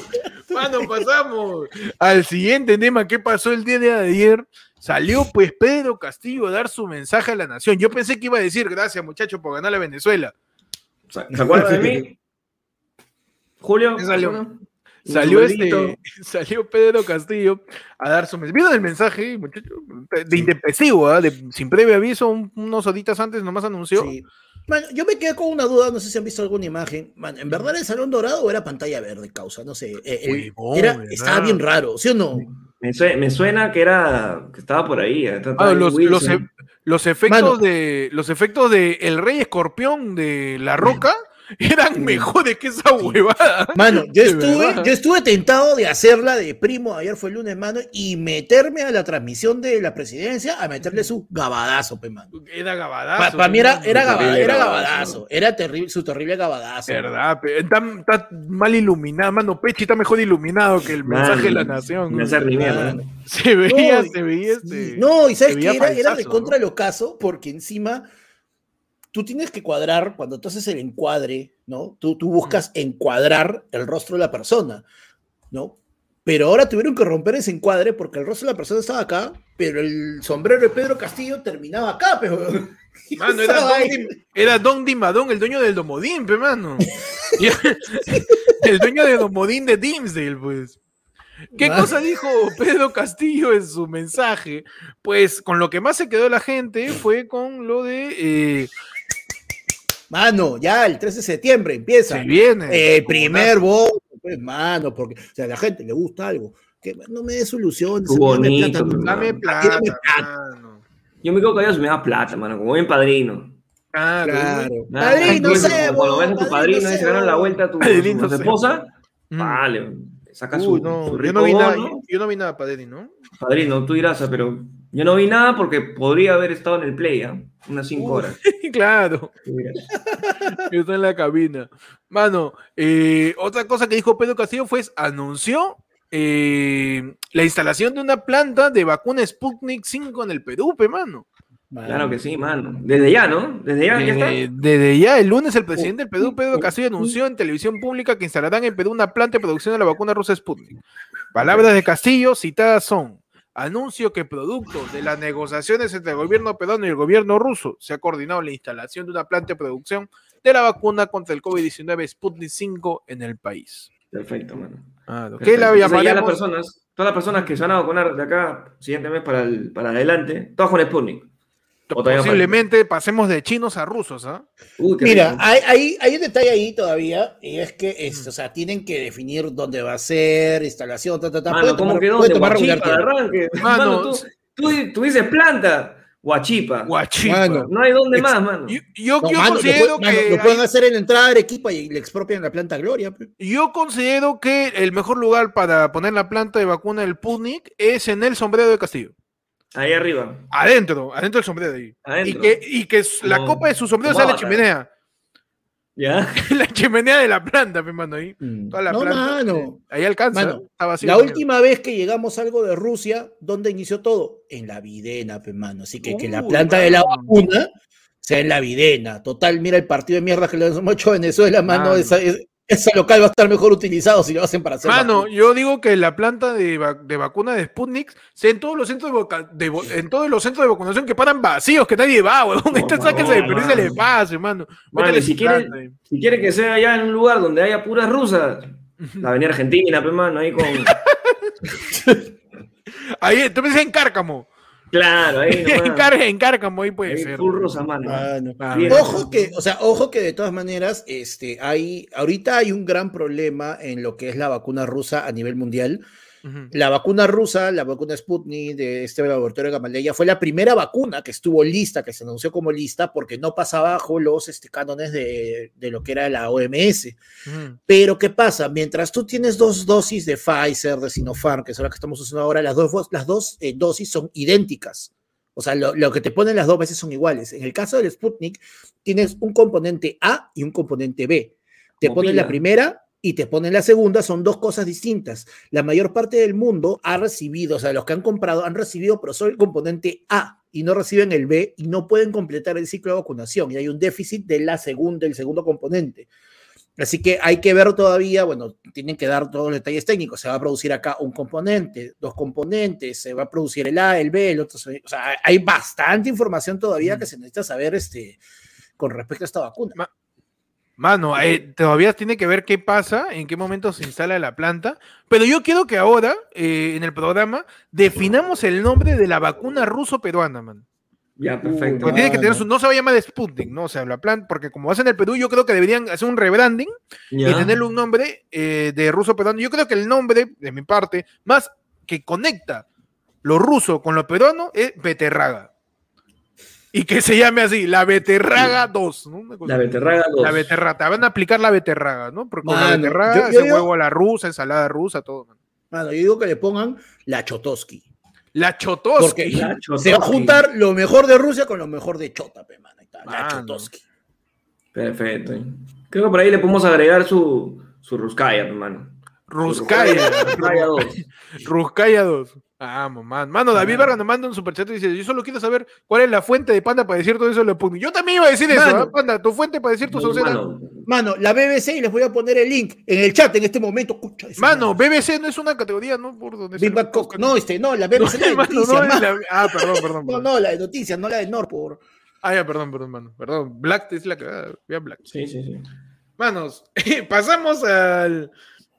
Mano, pasamos al siguiente tema. ¿Qué pasó el día de ayer? Salió pues Pedro Castillo a dar su mensaje a la nación. Yo pensé que iba a decir gracias, muchachos, por ganar a Venezuela. ¿Se acuerdan de mí? Julio. ¿Qué salió? Salió este, salió Pedro Castillo a dar su mensaje. ¿Vieron el mensaje, muchachos? De intempestivo, ¿ah? de, sin previo aviso, un- unos horitas antes nomás anunció. Sí. Yo me quedé con una duda, no sé si han visto alguna imagen. Mano, ¿En verdad era el salón dorado o era pantalla verde, causa? No sé. eh, Huevón, era, estaba bien raro, ¿sí o no? Me, sue- me suena que era que estaba por ahí. eh, estaba Ah, ahí los, Wilson. los, e- los efectos Mano. de los efectos de el rey escorpión de la roca eran mejores que esa huevada. Mano, yo estuve, yo estuve tentado de hacerla de primo, ayer fue el lunes, mano, y meterme a la transmisión de la presidencia a meterle su gabadazo, pe, mano. Era gabadazo. Para mí era, era, gabadazo. era terrible, su terrible gabadazo. Verdad, pe- está, está mal iluminado, mano. Pechi está mejor iluminado que el mensaje de la nación. Me ¿no? hace ni mierda. Mano. Se veía, No, se veía este. No, y sabes se que era, era de contra ¿no? el ocaso, porque encima tú tienes que cuadrar, cuando tú haces el encuadre, ¿no? Tú, tú buscas encuadrar el rostro de la persona, ¿no? Pero ahora tuvieron que romper ese encuadre porque el rostro de la persona estaba acá, pero el sombrero de Pedro Castillo terminaba acá, pero. Mano, era Don, Dim- era Don Dimadón, el dueño del Domodín, pe, mano. El dueño del Domodín de Dimsdale, pues. ¿Qué cosa dijo Pedro Castillo en su mensaje? Pues con lo que más se quedó la gente fue con lo de eh, Mano, ya el 13 de septiembre empieza. se viene. Eh, primer voto, pues, mano, porque o sea, a la gente le gusta algo. Que no me des dame bonito, plata, no. Dame plata, dame plata. mano. Yo me quedo callado si me da plata, mano, como buen padrino. Claro. Claro. Nada, Padrino, cuando- cebo, Cuando ves a tu padrino y se ganan la vuelta a tu, Padrino a tu cebo. esposa, Mm. vale, saca Uy, su, no, su yo rico no vi nada, bono. yo no vi nada, Padre, ¿no? Padrino, tú dirás, pero yo no vi nada porque podría haber estado en el play, ¿ah? unas 5 Uy. horas. claro. Yo estoy en la cabina. Mano, eh, otra cosa que dijo Pedro Castillo fue, anunció eh, la instalación de una planta de vacuna Sputnik 5 en el Perú, pe, mano. Claro que sí, mano. Desde ya, ¿no? Desde ya, ya está. Eh, desde ya, el lunes, el presidente del Perú, Pedro Castillo, anunció en televisión pública que instalarán en Perú una planta de producción de la vacuna rusa Sputnik. Palabras de Castillo citadas son: anuncio que producto de las negociaciones entre el gobierno peruano y el gobierno ruso se ha coordinado la instalación de una planta de producción de la vacuna contra el COVID-19 Sputnik 5 en el país. Perfecto, mano. Ah, ¿Qué Perfecto. la Entonces, ya las personas, todas las personas que se van a vacunar de acá, siguiente mes para, el- para adelante, todas con Sputnik. Posiblemente pasemos de chinos a rusos, ¿ah? Mira, hay, hay, hay un detalle ahí todavía, y es que es, o sea, tienen que definir dónde va a ser, instalación, ta, ta, ta. Mano, ¿cómo tomar- que dónde? Guachipa, arranque. Mano, Mano, tú, tú- tú dices planta, guachipa. Guachipa. Mano, No hay dónde más, mano. Yo, yo- No, yo mano, lo, considero mano, que lo pueden hay- hacer en la entrada de Arequipa y le expropian la planta Gloria. pe. yo considero que el mejor lugar para poner la planta de vacuna del Sputnik es en el sombrero de Castillo. Ahí arriba. Adentro, adentro del sombrero de ahí. Y que, y que la Como- copa de su sombrero sea la chimenea. ¿Ya? la chimenea de la planta, mi mano, ahí. Toda la no, planta. mano. Ahí alcanza. Mano, está vacío. La última vez que llegamos a algo de Rusia, ¿dónde inició todo? En la Videna, pe, mano. Así que que la planta de la vacuna sea en la Videna. Total, mira el partido de mierda que le hemos hecho a Venezuela, mano. Mano. Esa, es- ese local va a estar mejor utilizado si lo hacen para hacer. Mano, vacuna. yo digo que la planta de, va- de vacuna de Sputnik sea en todos los centros de, de en todos los centros de vacunación que paran vacíos, que nadie va, weón. No, Esta y se le mano. pase, mano. Si quieren- planta. Si quiere que sea allá en un lugar donde haya puras rusas, la avenida Argentina, pe, mano, ahí con. Ahí, tú me dices en Cárcamo. Claro, ahí En, nomás. Car- en Cárcamo, ahí puede Ahí ser. full rusa, mano. Mano. Ah, Bien. Ojo que, o sea, ojo que de todas maneras, este, hay, ahorita hay un gran problema en lo que es la vacuna rusa a nivel mundial. La vacuna rusa, la vacuna Sputnik de este laboratorio de Gamaleya, fue la primera vacuna que estuvo lista, que se anunció como lista, porque no pasaba bajo los este, cánones de, de lo que era la OMS. Ujú. Pero, ¿qué pasa? Mientras tú tienes dos dosis de Pfizer, de Sinopharm, que son las que estamos usando ahora, las dos, las dos eh, dosis son idénticas. O sea, lo, lo que te ponen las dos veces son iguales. En el caso del Sputnik, tienes un componente A y un componente B. Te Como ponen la primera y te ponen la segunda, son dos cosas distintas. La mayor parte del mundo ha recibido, o sea, los que han comprado han recibido, pero solo el componente A y no reciben el B y no pueden completar el ciclo de vacunación. Y hay un déficit de la segunda, del segundo componente. Así que hay que ver todavía, bueno, tienen que dar todos los detalles técnicos. Se va a producir acá un componente, dos componentes, se va a producir el A, el B, el otro. O sea, hay bastante información todavía que se necesita saber este, con respecto a esta vacuna. Mano, eh, todavía tiene que ver qué pasa, en qué momento se instala la planta, pero yo quiero que ahora, eh, en el programa, definamos el nombre de la vacuna ruso-peruana, man. Ya, perfecto. Porque tiene que tener su, no se va a llamar Sputnik, ¿no? O sea, la planta, porque como hacen en el Perú, yo creo que deberían hacer un rebranding Ya. y tenerle un nombre eh, de ruso-peruano. Yo creo que el nombre, de mi parte, más que conecta lo ruso con lo peruano, es Beterraga. Y que se llame así, la Beterraga 2, ¿no? Una cosa La beterraga 2. La beterraga, te van a aplicar la beterraga, ¿no? Porque con la Mano, beterraga, yo- yo ese digo- huevo a la rusa, ensalada rusa, todo. man. Mano, yo digo que le pongan la Chotoski. La chotoski. Porque La se va a juntar lo mejor de Rusia con lo mejor de Chota, pe, mano. La Mano. Chotoski. Perfecto. Creo que por ahí le podemos agregar su, su Ruskaya, hermano. Ruskaya. Ruskaya 2. Ruskaya 2. Vamos, man. Mano, David. Vargas nos manda un superchat y dice: Yo solo quiero saber cuál es la fuente de Panda para decir todo eso lo Sputnik". Yo también iba a decir eso. ¿ah? Panda, tu fuente para decir tus sonceras. Mano, Mano, la BBC, y les voy a poner el link en el chat en este momento. Escucha Mano. BBC no es una categoría, ¿no? Por donde se-. No, este, no, la BBC no, de noticias, la- Ah, perdón, perdón. No, no, la de noticias, no la de Norpor. Ah, ya, perdón, perdón, mano. Perdón. Black es la que. Ya, Black. sí, sí, sí. Manos, pasamos al,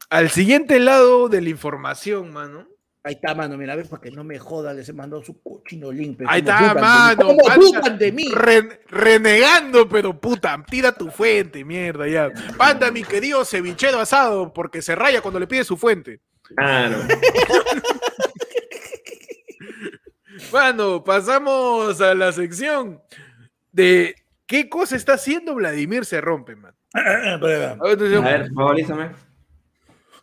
al siguiente lado de la información, mano. Ahí está, mano, mira, ves, para que no me joda, les he mandado su cochino link. Ahí está, mano, ¿Cómo de mí? Ren- renegando, pero puta, tira tu fuente, mierda, ya. Panda, mi querido cevichero asado, porque se raya cuando le pide su fuente. Claro. Bueno, pasamos a la sección de qué cosa está haciendo Vladimir se rompe, man. A ver, favorízame.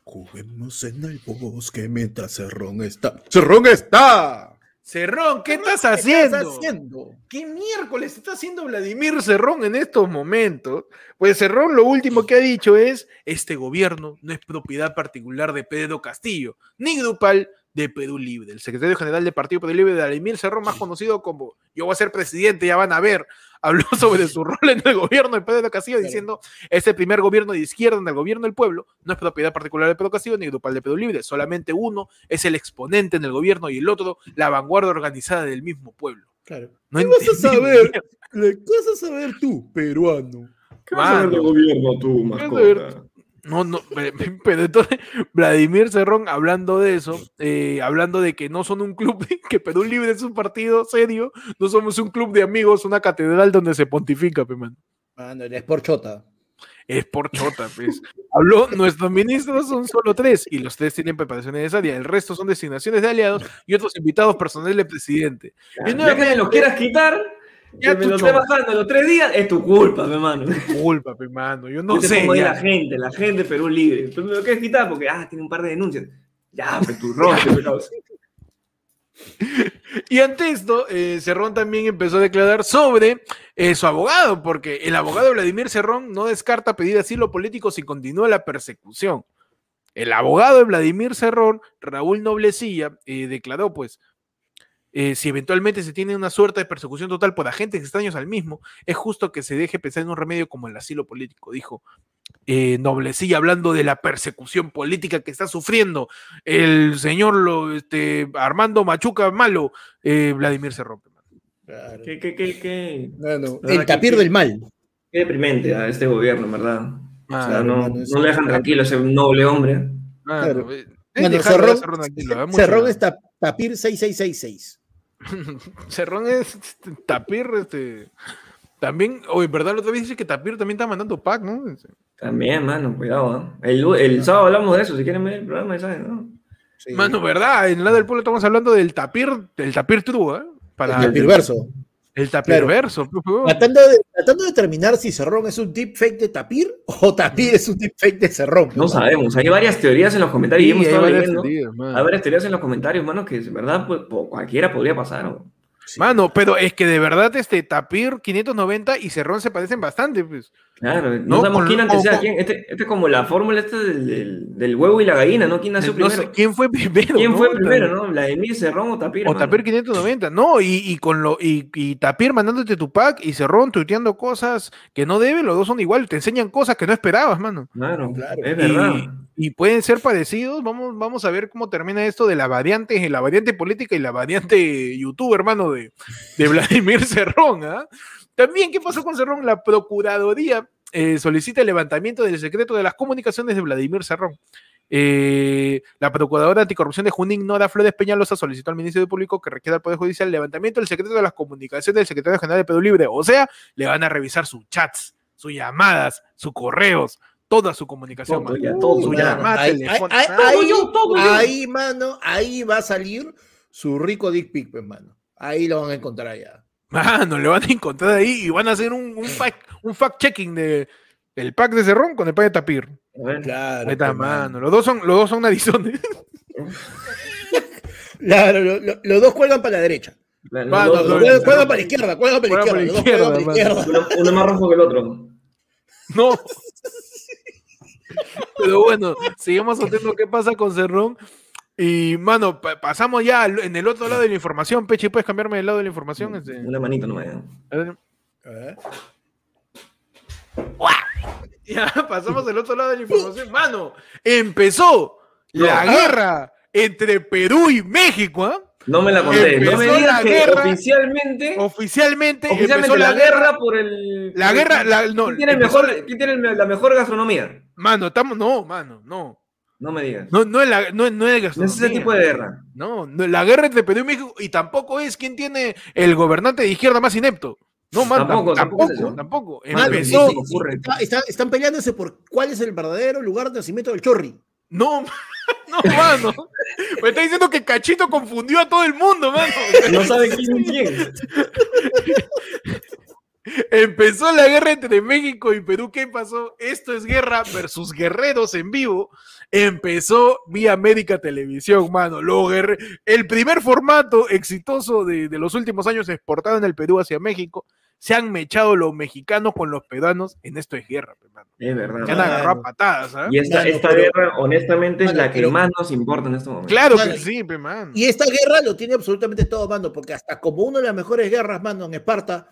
Juguemos en el bosque mientras Cerrón está. ¡Cerrón está! Cerrón, ¿qué estás ¿Qué haciendo? estás haciendo? ¿Qué miércoles está haciendo Vladimir Cerrón en estos momentos? Pues Cerrón lo último que ha dicho es, este gobierno no es propiedad particular de Pedro Castillo, ni grupal de Perú Libre. El secretario general del Partido Perú Libre, Vladimir Cerrón, más conocido como yo voy a ser presidente, ya van a ver, habló sobre su rol en el gobierno de Pedro Castillo Claro. diciendo, este primer gobierno de izquierda en el gobierno del pueblo no es propiedad particular de Pedro Castillo ni grupal de Perú Libre, solamente uno es el exponente en el gobierno y el otro la vanguardia organizada del mismo pueblo. Claro. No ¿Qué vas a saber? ¿Qué vas a saber tú, peruano? ¿Qué vas a Mano. del gobierno tú, mascota? No, no, pero entonces Vladimir Cerrón hablando de eso, eh, hablando de que no son un club, que Perú Libre es un partido serio, no somos un club de amigos, una catedral donde se pontifica, pe, man. Mano, es por chota. Es por chota, pues. Habló, nuestros ministros son solo tres y los tres tienen preparación necesaria. El resto son designaciones de aliados y otros invitados personales del presidente. y no, que los quieras quitar, ya lo esté bajando los tres días, es tu culpa, mi hermano. Es tu culpa, mi hermano. Yo no Yo sé. La gente, la gente Perú libre. Tú me lo quieres quitar porque, ah, tiene un par de denuncias. Ya, pero tu roche, Y ante esto, eh, Cerrón también empezó a declarar sobre eh, su abogado, porque el abogado Vladimir Cerrón no descarta pedir asilo político si continúa la persecución. El abogado de Vladimir Cerrón, Raúl Noblecilla, eh, declaró pues, eh, si eventualmente se tiene una suerte de persecución total por agentes extraños al mismo, es justo que se deje pensar en un remedio como el asilo político, dijo eh, Noblecilla, hablando de la persecución política que está sufriendo el señor lo, este, Armando Machuca Malo, eh, Vladimir Cerrón. Claro. ¿Qué, qué, qué, qué? No, no. El tapir del mal. Qué deprimente a este gobierno, ¿verdad? o sea, no, no le dejan tranquilo a ese noble hombre. Claro. Bueno, Cerrón, Cerrón, Cerrón es tapir 6666. Cerrón es Tapir, este. También, o en verdad, la otra vez dice que Tapir también está mandando pack, ¿no? También, mano, cuidado. ¿eh? El, el, sábado hablamos de eso, si quieren ver el programa, ¿sabes? ¿no? Sí. Mano, ¿verdad? En la del pueblo estamos hablando del Tapir, del Tapir True, ¿eh? Para el Tapir verso. El tapir claro. verso. Tratando de, tratando de determinar si Cerrón es un deepfake de Tapir o Tapir es un deepfake de Cerrón. No sabemos, hay varias teorías en los comentarios. Sí, y hemos estado leyendo. Teorías, hay varias teorías en los comentarios, mano, que de verdad pues, cualquiera podría pasar. ¿no? Sí. Mano, pero es que de verdad este Tapir 590 y Cerrón se parecen bastante, pues. Claro, no, no sabemos quién antes sea quién. Este, este es como la fórmula esta del, del, del, huevo y la gallina, ¿no? ¿Quién nació no primero? Sé, ¿Quién fue primero? ¿Quién fue primero, no? ¿La de Emir Cerrón o Tapir? O Tapir 590, no, y, y con lo, y, y, Tapir mandándote tu pack y Cerrón tuiteando cosas que no debe, los dos son igual, te enseñan cosas que no esperabas, mano. Claro, claro. Es verdad. Y, pueden ser parecidos, vamos, vamos a ver cómo termina esto de la variante, la variante política y la variante YouTube, hermano, de, de Vladimir Cerrón. ¿eh? También, ¿qué pasó con Cerrón? La Procuraduría eh, solicita el levantamiento del secreto de las comunicaciones de Vladimir Cerrón. Eh, la Procuradora Anticorrupción de Junín, Nora Flores Peñalosa, solicitó al Ministerio Público que requiera al Poder Judicial el levantamiento del secreto de las comunicaciones del secretario general de Perú Libre. O sea, le van a revisar sus chats, sus llamadas, sus correos, toda su comunicación. Todo, ya, todo, su ya. llamada, ahí, teléfono, ahí, ahí, yo, todo ahí, mano, ahí va a salir su rico dick pic, hermano. Ahí lo van a encontrar allá. Mano, le van a encontrar ahí y van a hacer un, un fact, un fact checking de el pack de Cerrón con el pack de Tapir. Claro. Ahí está, mano. Los dos son, los dos son narizones. claro, lo, lo, los dos cuelgan para la derecha. Claro, Mano, los dos- cuelgan, para la izquierda, cuelgan para la izquierda. cuelgan para la uno más rojo que el otro. No. Pero bueno, sigamos atentos qué pasa con Cerrón. Y, mano, pa- pasamos ya al- en el otro lado de la información. Peche, ¿puedes cambiarme del lado de la información? Este, Una manito nomás. ¿eh? Ya, pasamos al otro lado de la información. Mano, empezó la guerra entre Perú y México, ¿ah? No me la conté. No me digas la que guerra. oficialmente, Oficialmente, oficialmente empezó la, guerra por el. La guerra, la- no, ¿Quién tiene, el empezó mejor, ¿quién tiene la mejor gastronomía? Mano, estamos, no, mano, no. No me digas. No, no es la, no, es- no es No es ese tipo de guerra. No, no, la guerra entre Perú y México y tampoco es quién tiene el gobernante de izquierda más inepto. No, mano, Tampoco, tampoco, tampoco tampoco. es eso. Mano, Empezó. sí, sí, sí. Está- está- están peleándose por cuál es el verdadero lugar de nacimiento del chorri. No, no, mano. Me está diciendo que Cachito confundió a todo el mundo, mano. No sabe quién es quién. Empezó la guerra entre México y Perú. ¿Qué pasó? Esto es guerra versus guerreros en vivo. Empezó vía América Televisión, mano. Lo guerre- El primer formato exitoso de, de los últimos años exportado en el Perú hacia México. Se han mechado los mexicanos con los peruanos. En esto es guerra, pe, mano. Es verdad. Se han agarrado a patadas, ¿ah? Y esta, Mano, esta pero- guerra, honestamente, es la que pero- más nos importa en este momento. Claro Mano, que sí, pe, mano. Y esta guerra lo tiene absolutamente todo, mano, porque hasta como una de las mejores guerras, mano, en Esparta,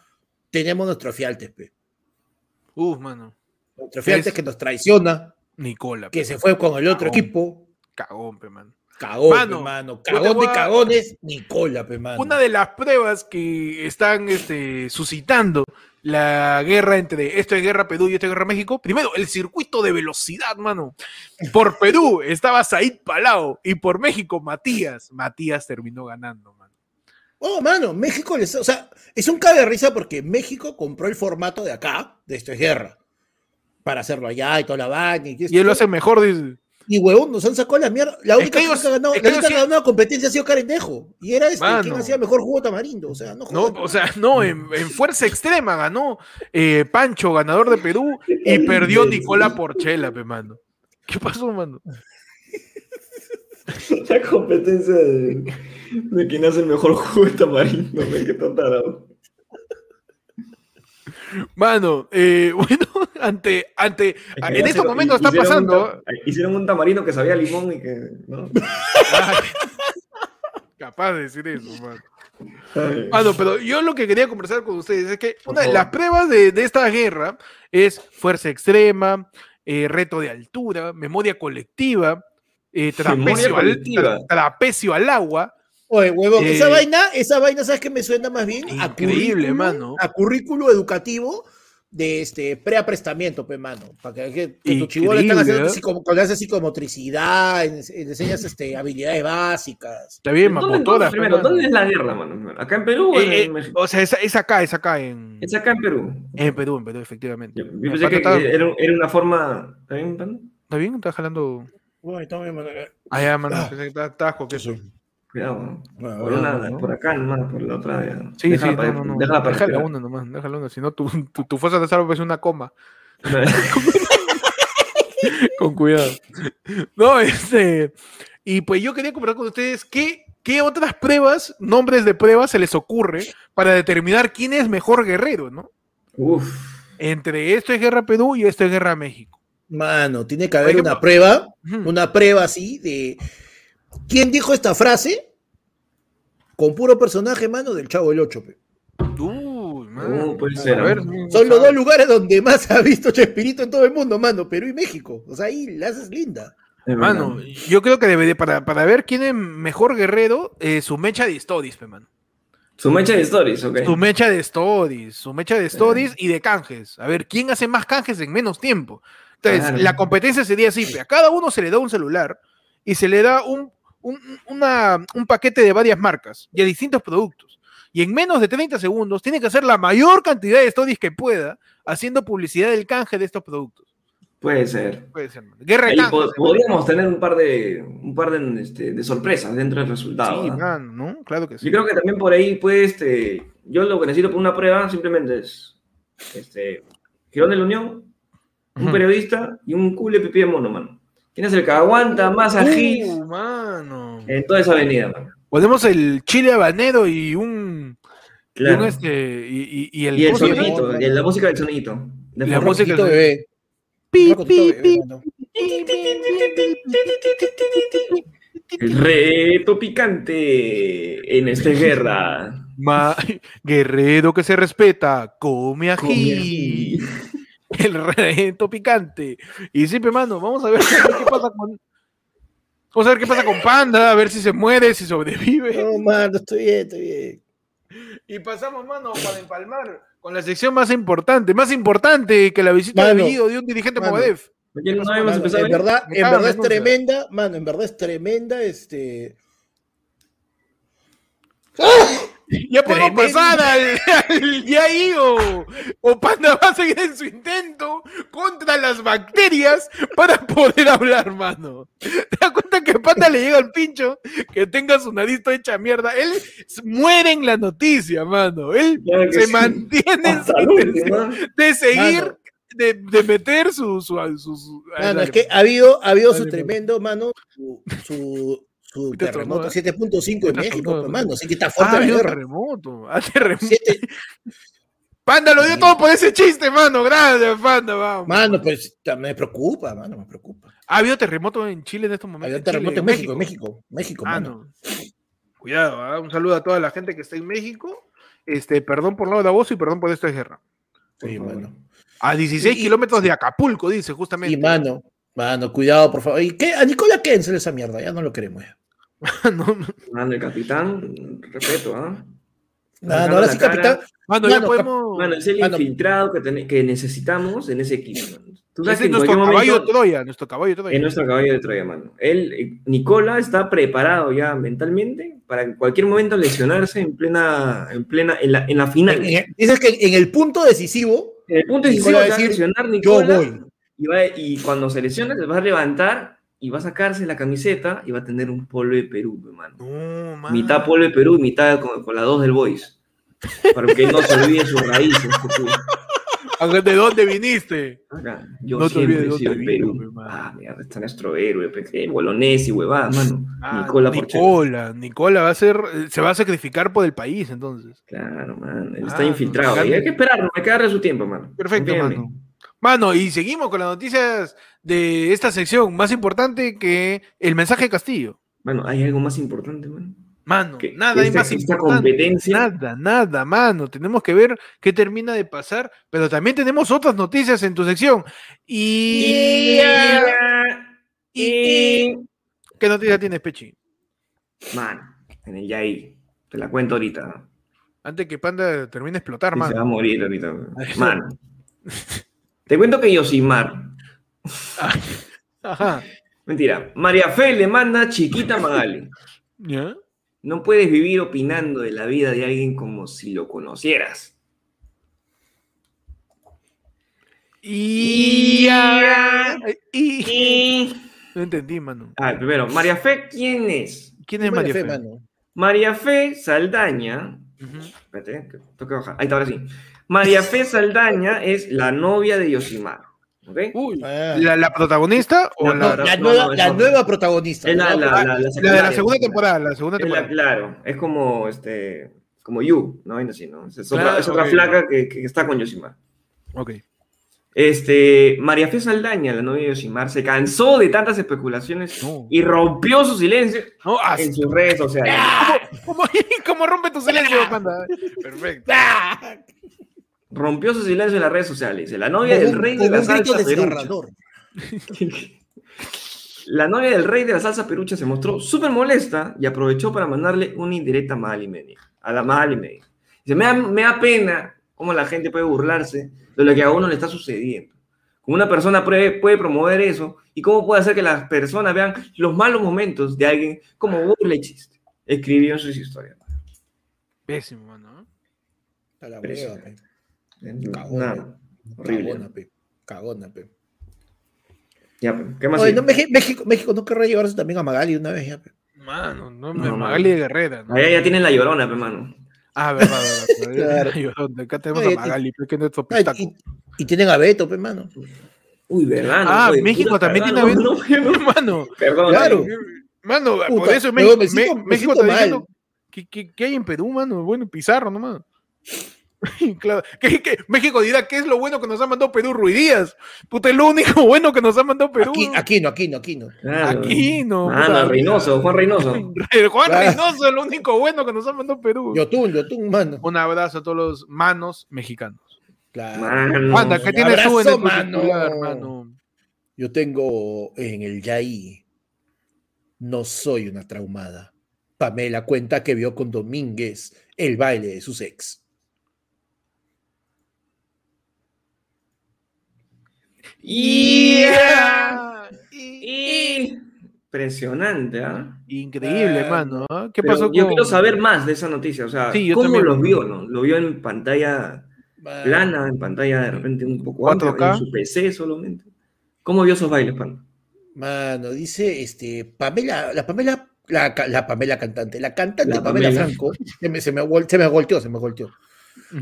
tenemos nuestro fialtes, pe. Uf, mano. Nuestro fialtes Es- que nos traiciona, Nicola. que pe, se fue con el otro Cagón. equipo. Cagón, pe, mano. Cagón, Mano, pe, mano. Cagón de a- cagones, Nicola, pe, mano. Una de las pruebas que están este, suscitando la guerra entre esto es guerra Perú y esto es guerra México. Primero, el circuito de velocidad, mano. Por Perú estaba Said Palao y por México Matías. Matías terminó ganando. Oh, mano, México, les, o sea, es un cabe de risa porque México compró el formato de acá, de esto es guerra, para hacerlo allá y toda la vaina. Y, y él lo hace mejor, dice. Y huevón, nos han sacado la mierda. La única que, ellos, que ha ganado, la única que ha ganado competencia ha sido Carendejo. Y era este quien hacía mejor jugo tamarindo. O sea, no, no O sea, no, en, en, fuerza extrema ganó eh, Pancho, ganador de Perú, y perdió Nicola Porchela, pe, mano. ¿Qué pasó, mano? La competencia de, de quien hace el mejor jugo de tamarindo, me qué tontada. Mano, eh, bueno, ante, ante, en estos momentos está pasando. hicieron un tamarino que sabía limón y que. ¿no? capaz de decir eso, mano. Mano, pero yo lo que quería conversar con ustedes es que una de las pruebas de, de esta guerra es fuerza extrema, eh, reto de altura, memoria colectiva, eh, trapecio, al, tra, trapecio al agua, Oye, huevón, eh, esa vaina, esa vaina, ¿sabes qué me suena más bien? Increíble, a mano. A currículo educativo de este preaprestamiento, pe mano. Para que, que, que tu chivolo están haciendo con psicomotricidad, enseñas este, habilidades básicas. Está bien, mamotoras. Primero, ¿dónde es la guerra, mano? ¿Acá en Perú o eh, en México? O sea, es, es, acá, es acá en. Es acá en Perú. En Perú, en Perú, efectivamente. Yo, yo pensé que, era, era, una forma. ¿Está bien? ¿Está bien? ¿Estás jalando? Bueno, está bien, mano. Ah, ya, mano. Está tajo, que eso. Cuidado, bueno, por, una, ¿no? por acá nomás, por la otra. Ya. Sí, déjala sí, para, no, no, déjala para déjala una nomás, déjala una, si no tu, tu, tu fosa de salvo es una coma. con cuidado. No, este. Y pues yo quería conversar con ustedes qué, qué otras pruebas, nombres de pruebas se les ocurre para determinar quién es mejor guerrero, ¿no? Uf. Entre esto es Guerra Perú y esto es Guerra México. Mano, tiene que haber una prueba, una prueba así de ¿Quién dijo esta frase? Con puro personaje, mano, del Chavo del 8. Uy, mano. Uh, puede ser. Ver, Son los dos lugares donde más ha visto Chespirito en todo el mundo, mano, Perú y México. O sea, ahí la haces linda. Mano, yo creo que debería, para, para ver quién es mejor guerrero, eh, su mecha de stories, pe, mano. Su mecha de stories, ok. Su mecha de stories, su mecha de stories y de canjes. A ver, ¿quién hace más canjes en menos tiempo? Entonces, claro. la competencia sería así, a cada uno se le da un celular y se le da un, un, una, un, paquete de varias marcas y de distintos productos. Y en menos de 30 segundos tiene que hacer la mayor cantidad de stories que pueda haciendo publicidad del canje de estos productos. Puede ser. Puede ser. Guerra de canjes, pod podríamos tener un par de un par de, este, de sorpresas dentro del resultado. Sí, ¿no? Man, ¿no? Claro que sí. Yo creo que también por ahí, pues, este, yo lo que necesito para una prueba simplemente es este, Girón de la Unión, un periodista y un cule pipí de mono, mano. ¿Quién es el que aguanta más ají uh, mano. en toda esa avenida, mano? Ponemos el chile habanero y un. Claro. Y, un este, y, y, el, y el sonidito, y la música del sonidito. De la música del bebé. Pi, pi, pi. El reto picante en esta guerra. Ma, guerrero que se respeta, come ají. Come ají. El reto picante. Y siempre, mano, vamos a ver qué pasa con. Vamos a ver qué pasa con Panda, a ver si se muere, si sobrevive. No, mano, estoy bien, estoy bien. Y pasamos, mano, para empalmar con la sección más importante, más importante que la visita mano, de Bellido de un dirigente. No mano, en verdad, en verdad es tremenda, mano, en verdad es tremenda, este. Ya podemos pasar al, al Yaí o, o Panda va a seguir en su intento contra las bacterias para poder hablar, mano. ¿Te das cuenta que Panda le llega al pincho que tenga su nariz toda hecha mierda? Él muere en la noticia, mano. Él claro se sí. mantiene en su intención de seguir. Mano. De, de, meter su, su, su, su mano, es que ha habido, ha habido su tremendo, mano, su, su terremoto 7.5 en México, hermano. Así que está fuerte ah, la guerra. terremoto. Ah, terremoto. Siete... Panda lo dio todo por ese chiste, mano. Gracias, Panda, vamos. Mano, pues me preocupa, mano, me preocupa. ¿Ha habido terremoto en Chile en estos momentos? Ha habido terremoto en México, en México, México, ah, mano. No. Cuidado, ¿eh? un saludo a toda la gente que está en México. Este, perdón por lo de voz y perdón por esto de guerra. Sí, mano. A 16 y, kilómetros de Acapulco, dice, justamente. Y mano, mano, cuidado, por favor. ¿Y qué? A Nicola Kensel esa mierda, ya no lo queremos ya. no, no. Mano, el capitán, respeto, ¿ah? ¿eh? Sacando ahora sí, cara. capitán. Mano, ya Mano, podemos. Mano, es el Mano. infiltrado que, ten- que necesitamos en ese equipo, mano. Tú sabes Ese que es en nuestro caballo momento de Troya, nuestro caballo de Troya. es nuestro caballo de Troya, mano. Él, eh, Nicola, está preparado ya mentalmente para en cualquier momento lesionarse en plena, en plena, en la, en la final. En- en- Dices que en el punto decisivo, En el punto decisivo Nicola va a decir, lesionar yo Nicola voy. y, va- y cuando se lesione se va a levantar y va a sacarse la camiseta y va a tener un polo de Perú, hermano. No, mano. Mitad polo de Perú y mitad con, con la dos del Boys. Para que no se olvide sus raíces. porque- ¿De dónde viniste? Yo No siempre he sido Perú. vino. Ah, mierda, está nuestro héroe, y huevada, mano. Ah, Nicola. Nicola, Nicola va a ser, eh, se va a sacrificar por el país, entonces. Claro, man. Él Ah, está infiltrado. no, y hay que esperarlo, hay que darle su tiempo, mano. Perfecto, Confía en mí. mano. Mano, y seguimos con las noticias de esta sección, más importante que el mensaje de Castillo. Mano, hay algo más importante, mano. Mano, Que- nada hay más importante. competencia- Nada, nada, mano. Tenemos que ver qué termina de pasar, pero también tenemos otras noticias en tu sección. Y... Y... ¿Qué noticia tienes, Pechi? Mano, en el Yair. Te la cuento ahorita. Antes que Panda termine de explotar, Y se va a mano. morir ahorita. Mano. Te cuento que Yosimar. Ajá. Mentira. María Fe le manda chiquita Magali. ¿Ya? No puedes vivir opinando de la vida de alguien como si lo conocieras. Y... y- Y... No entendí, mano. Ah, primero, María Fe, ¿quién es? ¿Quién es Buena María fe, Fe? mano. María Fe Saldaña. Espérate, que tengo que bajar. Ahí está, ahora sí. María Fe Saldaña es la novia de Yosimar. ¿Ok? Uy, Ah. ¿la, la protagonista o la, No, la, no, nueva, no, la nueva protagonista. Es la- la- la- la la de la segunda temporada? La segunda Es la- temporada. claro, es como este. Como You, ¿no? Así, ¿no? Es otra, Claro, es otra flaca que, que está con Yosimar. Ok. Este, María Fe Saldaña, la novia de Yosimar, se cansó de tantas especulaciones No. y rompió su silencio No, ah, en sus redes sociales. ¿cómo, cómo rompe tu silencio, panda? Perfecto. ¡Ah! Rompió su silencio en las redes sociales. La novia del rey de la salsa perucha. La novia del rey de la salsa perucha se mostró súper molesta y aprovechó para mandarle una indirecta a Magali Media. A la Magali Media. Dice, me da, me da pena cómo la gente puede burlarse de lo que a uno le está sucediendo. Como una persona puede, puede promover eso y cómo puede hacer que las personas vean los malos momentos de alguien como burla y chiste. Escribió en sus historias. Pésimo, mano. A la pe. Cagona. horrible. Cagona, pe. Cagona, pe. Ya, pues, ¿qué más? Oye, no, México, México no querrá llevarse también a Magali una vez ya, pe. Mano, no, No. Magali de Guerrera. ¿no? Allá ya tienen la llorona, pe, mano. Ah, verdad, verdad. Acá tenemos Oye, a Magali, pues, que es nuestro Ay, pistaco. y, y tienen a Beto, pe, mano. Uy, ¿verdad? No, Ah, oye, México también tiene No, no, no, Mano, Perdón. Claro. mano, por eso México, me siento- Me- me México siento está diciendo ¿qué, qué, qué hay en Perú, mano? Bueno, Pizarro nomás. claro. ¿Qué- qué? México dirá, ¿qué es lo bueno que nos ha mandado Perú? Ruidías. Puta, es lo único bueno que nos ha mandado Perú. Aquí, aquí no, aquí no, aquí no. Claro. Aquí no. Ah, no, Reynoso, Juan Reynoso. El Juan Claro. Reynoso es lo único bueno que nos ha mandado Perú. Yotun, Yotun, mano. Un abrazo a todos los manos mexicanos. Claro. Mano. Anda, ¿qué tienes tú en el mano. mano? Yo tengo en el Yaí. No soy una traumada. Pamela cuenta que vio con Domínguez el baile de sus ex. Yeah. Y- Impresionante, ¿ah? Increíble, Ah, mano. ¿ah? ¿Qué pasó yo con- quiero saber más de esa noticia, o sea, Sí, yo ¿cómo también. los vio, no? ¿Lo vio en pantalla plana, en pantalla de repente un poco amplia, 4K? en su PC solamente? ¿Cómo vio esos bailes, pan? Mano, dice este Pamela, la Pamela, la, la Pamela cantante, la cantante La Pamela, Pamela. Franco, se me, se me vol- se me volteó, se me volteó.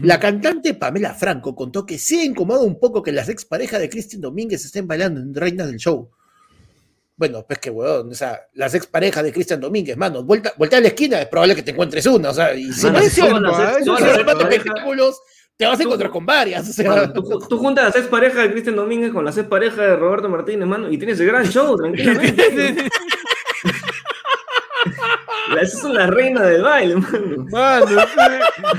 La cantante Pamela Franco contó que se incomoda un poco que las exparejas de Cristian Domínguez estén bailando en Reinas del Show. Bueno, pues que weón, o sea, las exparejas de Cristian Domínguez, mano, vuelta, vuelta a la esquina, es probable que te encuentres una, o sea, y si Mano, no es espectáculos, te vas a encontrar con varias, o sea, Mano, tú, tú juntas las ex parejas de Cristian Domínguez con las ex parejas de Roberto Martínez, mano, y tienes el gran show, tranquilamente. Esas son las reinas del baile, mano.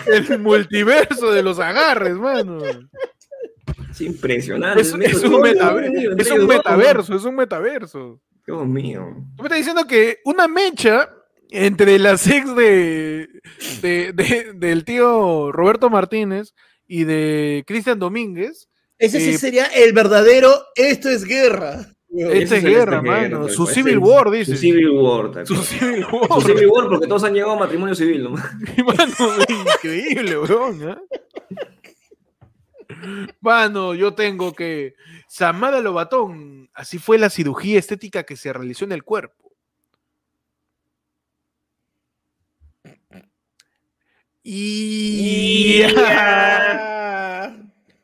Es el multiverso de los agarres, mano. Es impresionante. Es, es un, metaver- es un metaverso, es un metaverso. Dios mío. Tú me estás diciendo que una mecha entre las ex de, de- de- del tío Roberto Martínez y de Cristian Domínguez. Ese sí Eh, sería el verdadero esto es guerra. Esta es guerra, esta mano. Su cual. Civil War, dice. Su Civil War. tal Su. Civil Su War. Civil War porque todos han llegado a matrimonio civil, ¿no? Mano, increíble, weón. ¿ah? Mano, yo tengo que. Samara Lobatón, así fue la cirugía estética que se realizó en el cuerpo. Y.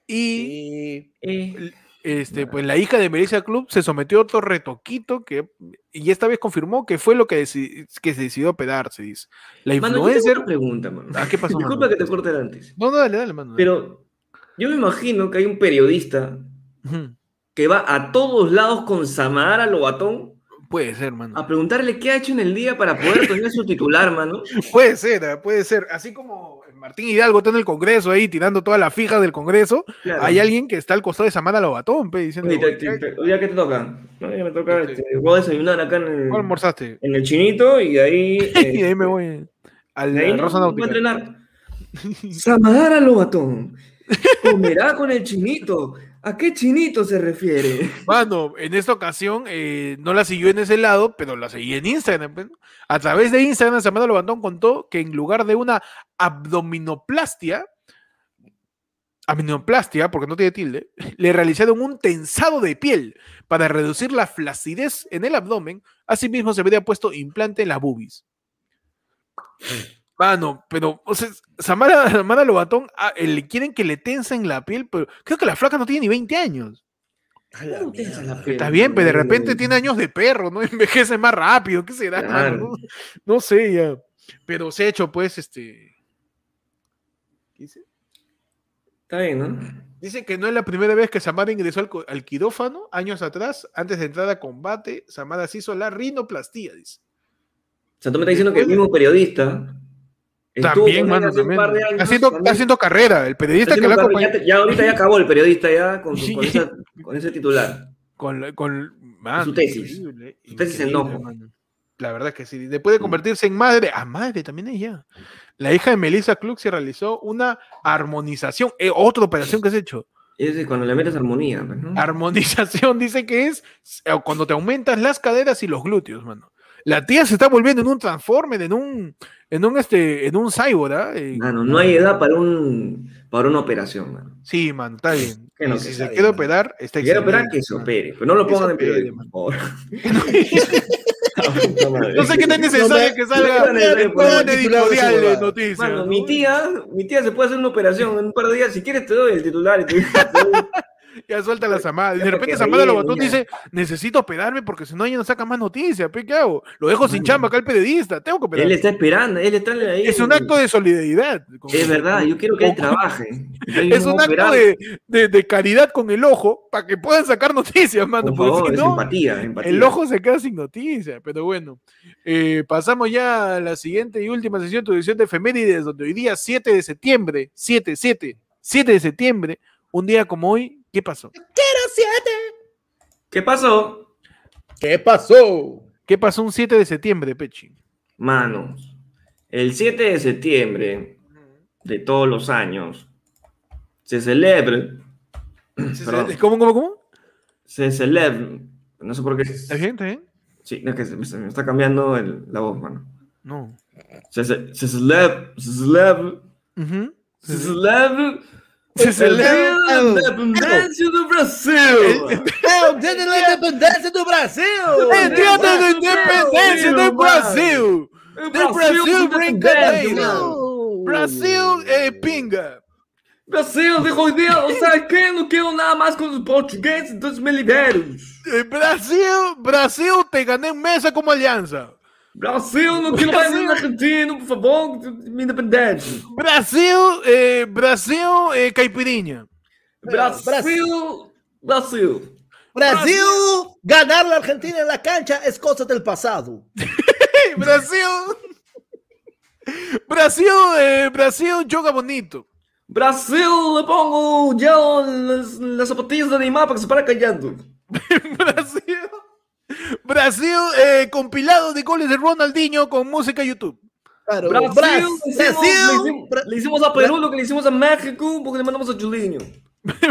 y. Sí. Eh, Este, pues la hija de Melissa Club se sometió a otro retoquito que, y esta vez confirmó que fue lo que, que se decidió pedarse, dice. La Mano, influencer. una pregunta, mano. Ah, ¿qué pasó, Disculpa mano? que te corte antes. No, no, dale, dale, mano. Pero yo me imagino que hay un periodista que va a todos lados con Samara Lobatón Puede ser, mano. a preguntarle qué ha hecho en el día para poder tener su titular, mano. Puede ser, puede ser. Así como Martín Hidalgo está en el Congreso ahí tirando todas las fijas del Congreso, Claro. hay alguien que está al costado de Samara Lobatón, pe, diciendo, Oye, te- te- te- oye, ¿a ¿qué te toca? No, ya me toca, Este- este, voy a desayunar acá en el, ¿cuál almorzaste? en el chinito y de ahí... y ahí me este, voy a de ahí la no, Rosa voy a entrenar. Samara Lobatón comerá con el chinito. ¿A qué chinito se refiere? Mano, en esta ocasión eh, no la siguió en ese lado, pero la seguí en Instagram. A través de Instagram, Samara Lobantón contó que en lugar de una abdominoplastia, abdominoplastia, porque no tiene tilde, le realizaron un tensado de piel para reducir la flacidez en el abdomen. Asimismo, se habría puesto implante en las boobies. Mano, pero, o sea, Samara, Samara Lobatón, ah, eh, le quieren que le tensen la piel, pero creo que la flaca no tiene ni 20 años. A. Está bien, pero de repente tiene años de perro, ¿no? Envejece más rápido, ¿qué será? Claro. No, no sé ya. Pero se ha hecho, pues, este. ¿qué dice? Está bien, ¿no? Dice que no es la primera vez que Samara ingresó al, al quirófano, años atrás, antes de entrar a combate, Samara se hizo la rinoplastía, dice. O sea, tú me estás diciendo que el mismo periodista También, mano, también. años, haciendo, está también. haciendo carrera, el periodista que acompaña. carrera, ya, ya ahorita ya acabó el periodista ya con, su- con, esa- con ese titular. Con, con mano, Su tesis. increíble, Su tesis en mano. La verdad que sí. Después de convertirse en madre, a madre también ella. La hija de Melissa Klug se realizó una armonización. eh, otra operación que has hecho. Es cuando le metes armonía, pues, ¿no? Armonización dice que es eh, cuando te aumentas las caderas y los glúteos, mano. La tía se está volviendo en un transformer, en un, en un este, en un cyborg, ¿ah? Eh, Mano, no hay edad para un para una operación, mano. sí, mano, está bien. Que no, que si se quiere operar, está quiere operar, que se opere. Pero no lo pongan en periódico, por favor. No sé qué tan necesario me- que salga no en no no me- editorial no de noticias. Mano, ¿no? mi tía, mi tía se puede hacer una operación en un par de días. Si quieres te doy el titular y te te doy- Ya suelta la Samada. Y de repente Samada lo botó y dice, necesito operarme porque si no ella no saca más noticias. ¿Qué hago? Lo dejo sin chamba acá el periodista. Tengo que Él operarme. está esperando, él está ahí. Es un acto de solidaridad. Es verdad, yo quiero que él trabaje. Es un acto de, de- de caridad con el ojo para que puedan sacar noticias, mano. Por favor, si es no, empatía, empatía. el ojo se queda sin noticias. Pero bueno, eh, pasamos ya a la siguiente y última sesión, tu edición de efemérides, donde hoy día 7 de septiembre, 7, 7, 7 de septiembre, un día como hoy, ¿qué pasó? ¿Qué pasó? ¿Qué pasó? ¿Qué pasó un 7 de septiembre, Pechi? Manos, el 7 de septiembre de todos los años se celebra, Perdón. ¿Cómo, cómo, cómo? se celebra, no sé por qué, ¿Está bien? ¿Está bien? sí, no, es que se, se me está cambiando el- la voz, mano. No. Se, se, se celebra, se celebra, se celebra Se el celebra Día de la Independencia de Brasil. ¡El día de la independencia do Brasil! El día de la independencia del Brasil. El Del Brasil, independencia, brincadeira. mano. Brasil eh, pinga. Brasil dijo hoy día, o sea, que no quiero nada más con los portugueses, entonces me libero. Eh, Brasil, Brasil te gané en mesa como alianza. Brasil, no quiero mais Brasil. ir na Argentina, por favor, minha independência. Brasil, eh, Brasil, eh, caipirinha. Brasil, Brasil. Brasil, ganar la Argentina en la cancha es cosa del pasado. Hey, Brasil. Brasil, eh, Brasil joga bonito. Brasil, le pongo gel nas, nas sapatilhas de Neymar para que se pare callando. Brasil. Brasil eh, compilado de goles de Ronaldinho con música YouTube. Claro, Brasil, Brasil, le, hicimos, Brasil le, hicimos, le, hicimos, a Perú lo que le hicimos a México porque le mandamos a Julinho.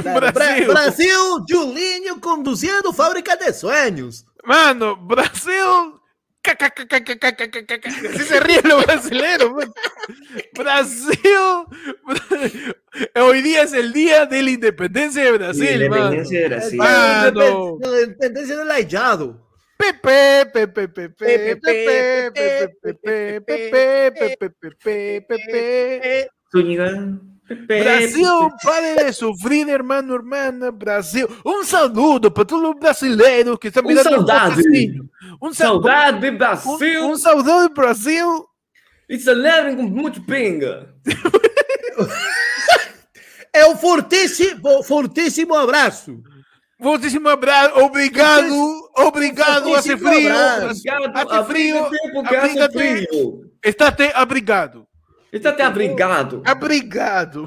Claro, Brasil. Bra Brasil, Julinho conduciendo Fábrica de Sueños. Mano, Brasil Así se ríen los brasileños. Pues. Brasil. Hoy día es el día de la independencia de Brasil. Sí, la independencia de Brasil. Mano. La independencia del hallado. Brasil, pare de sofrer, irmão, irmã, Brasil. Um saludo para todo brasileiro que está me dando um saudade. Um saudade, Brasil. Um, saudade, Brasil. E celebrem com muito pinga. é um fortíssimo, fortíssimo abraço. Fortíssimo abraço. Obrigado. Obrigado a ser frio. Obrigado a frio. está até abrigado. está até abrigado. abrigado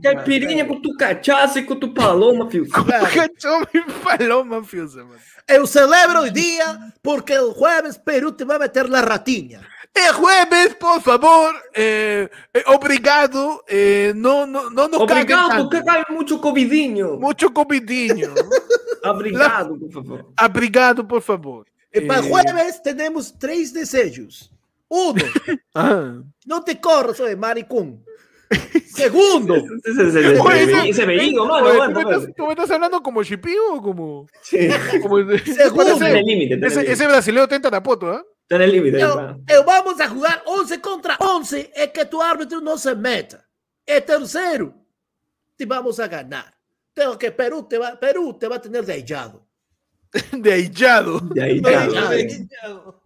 Caipirinha é com tu cachaça e com tu paloma, filho. Com cachorro e paloma, filho. Eu celebro o dia porque o jueves Peru te vai meter na ratinha. El jueves, por favor, eh, eh, obrigado, eh, no, no, no nos Obrigado, tanto. porque cai muito covidinho. Mucho covidinho. Obrigado, por favor. Obrigado, por favor. Y para el Eh, jueves tenemos tres deseos. Uno, ah. no te corras, soy maricón. Segundo, Ese mano. ¿tú, me estás, hablando como Shipio o como.? Sí. como Segundo. Ese, brasileño tenta la poto, ¿ah? Está en el límite. eu vamos a jugar 11 contra 11 es que tu árbitro no se meta. El tercero, te vamos a ganar. Tengo que Perú te va, Perú te va a tener de hallado. De ahillado. De ahillado.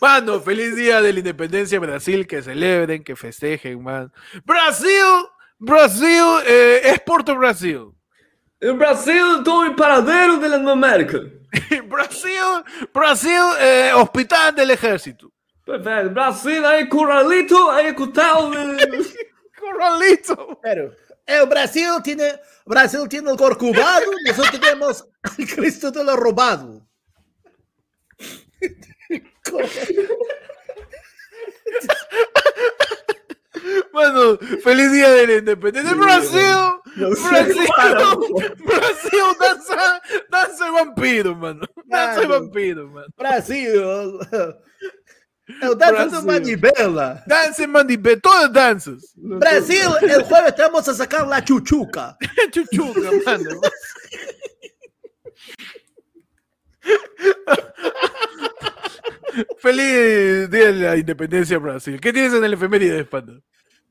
Mano, feliz día de la independencia de Brasil, que celebren, que festejen, man. Brasil, Brasil, eh, es Porto Brasil. El Brasil, todo el paradero de Latinoamérica. Brasil, Brasil, eh, hospital del ejército. Perfecto. Brasil, ahí corralito, acostado. de- Corralito. Pero el Brasil tiene, Brasil tiene el corcovado, nosotros tenemos el Cristo de lo robado. Mano, feliz día de la independencia. Brasil, Brasil. Brasil, danza, danza de vampiro, mano. Danza de Claro. vampiro, mano. Brasil, el danza de Brasil. manivela. Danza en mandibé, todas danzas. Brasil, el jueves te vamos a sacar la chuchuca. Chuchuca, mano. Feliz día de la independencia Brasil. ¿Qué tienes en el efeméride de espalda?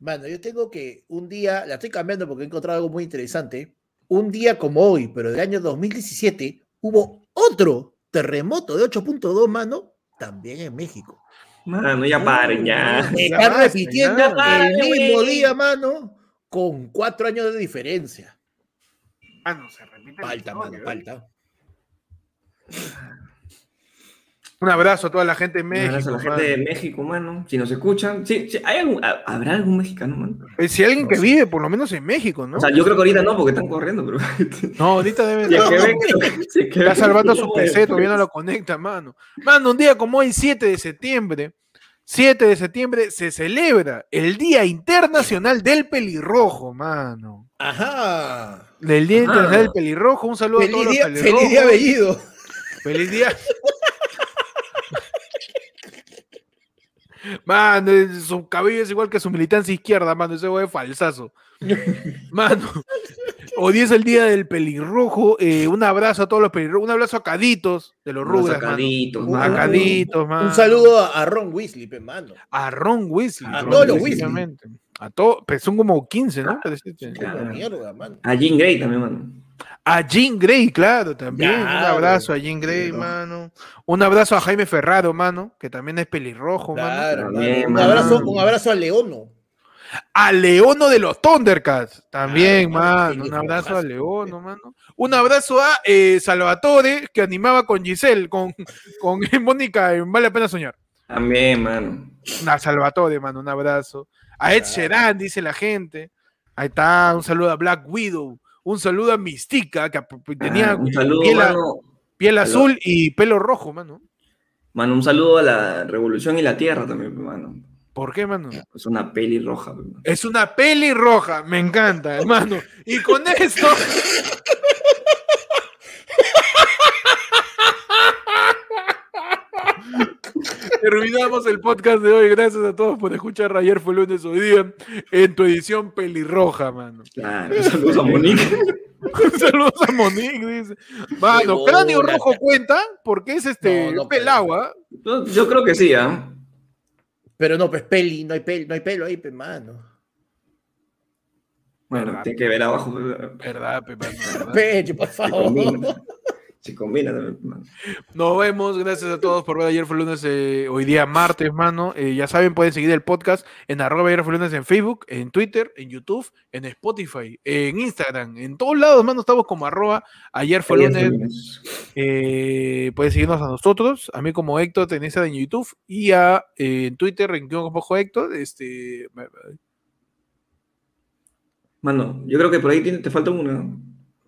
Mano, yo tengo que un día, la estoy cambiando porque he encontrado algo muy interesante. Un día como hoy, pero del año 2017, hubo otro terremoto de 8.2, mano, también en México. Mano, ya paren, ya. Me Ya están basta, repitiendo ya. el Paren, mismo día, mano, con cuatro años de diferencia. Ah, no, se repite. Falta, mano, ¿eh? falta. Un abrazo a toda la gente de Un México. abrazo a la gente mano. de México, mano. Si nos escuchan, sí, sí, ¿hay algún- ha- ¿habrá algún mexicano, mano? Eh, Si alguien No que vive, por lo menos en México, ¿no? O sea, yo creo que ahorita no, porque están corriendo, pero. no, ahorita debe Si es que No. ven- si es que Está ven- salvando su PC, todavía no lo conecta, mano. Mano, un día como hoy, 7 de septiembre, 7 de septiembre, se celebra el Día Internacional del Pelirrojo, mano. Ajá. Del Día Ah. Internacional del Pelirrojo, un saludo a todos Feliz los día, pelirrojos. feliz día, Bellido. Feliz día. Mano, su cabello es igual que su militancia izquierda, mano. Ese güey es falsazo. Mano, hoy es el día del pelirrojo. eh, un abrazo a todos los pelirrojos. Un abrazo a Caditos de los Rugras. mano. mano. A Caditos, mano. Un saludo a, Ron Weasley, pe, mano. A Ron Weasley. A Ron todos los definitivamente. A todos, pues son como 15, ¿no? Claro. Mierda, mano. A Jean Grey también, mano. A Jean Grey, claro, también. Un abrazo a Jean Grey, Claro. mano. Un abrazo a Jaime Ferraro, mano, que también es pelirrojo, mano. Claro, También, mano. Un mano. abrazo, un abrazo a Leono. A Leono de los Thundercats, también, Claro, mano. Un abrazo a Leono, mano. Un abrazo a eh, Salvatore, que animaba con Giselle, con, con Mónica en Vale la Pena Soñar. También, mano. A Salvatore, mano, un abrazo. A Ed Claro. Sheeran, dice la gente. Ahí está, un saludo a Black Widow. Un saludo a Mystica, que ap- tenía Ah, un saludo, piel, mano. azul y pelo rojo, mano. Mano, un saludo a la Revolución y la Tierra también, mano. ¿Por qué, mano? Es una peli roja. mano. Es una peli roja, me encanta, hermano. Y con esto. Terminamos el podcast de hoy. Gracias a todos por escuchar Ayer fue lunes hoy día en tu edición pelirroja, mano. Claro, saludos a Monique. Saludos a Monique, dice. Mano, Qué cráneo bola, rojo cuenta porque es este No, no pelado, ¿ah? Yo, yo creo que sí, ¿ah? Pero no, pues peli, no hay peli, no hay pelo ahí, pues, mano. Bueno, Verdad. tiene que ver abajo. Verdad, pe, mano, verdad. Pecho, por favor. Se combina también, mano. Nos vemos, gracias a todos por ver ayer fue lunes, eh, hoy día martes, mano. Eh, ya saben, pueden seguir el podcast en arroba ayer fue lunes en Facebook, en Twitter, en YouTube, en Spotify, en Instagram, en todos lados, mano, estamos como arroba ayer fue lunes. lunes. Eh, pueden seguirnos a nosotros, a mí como Héctor en Instagram en YouTube y a en Twitter en bajo Héctor. Este, Mano, yo creo que por ahí tiene- te falta una.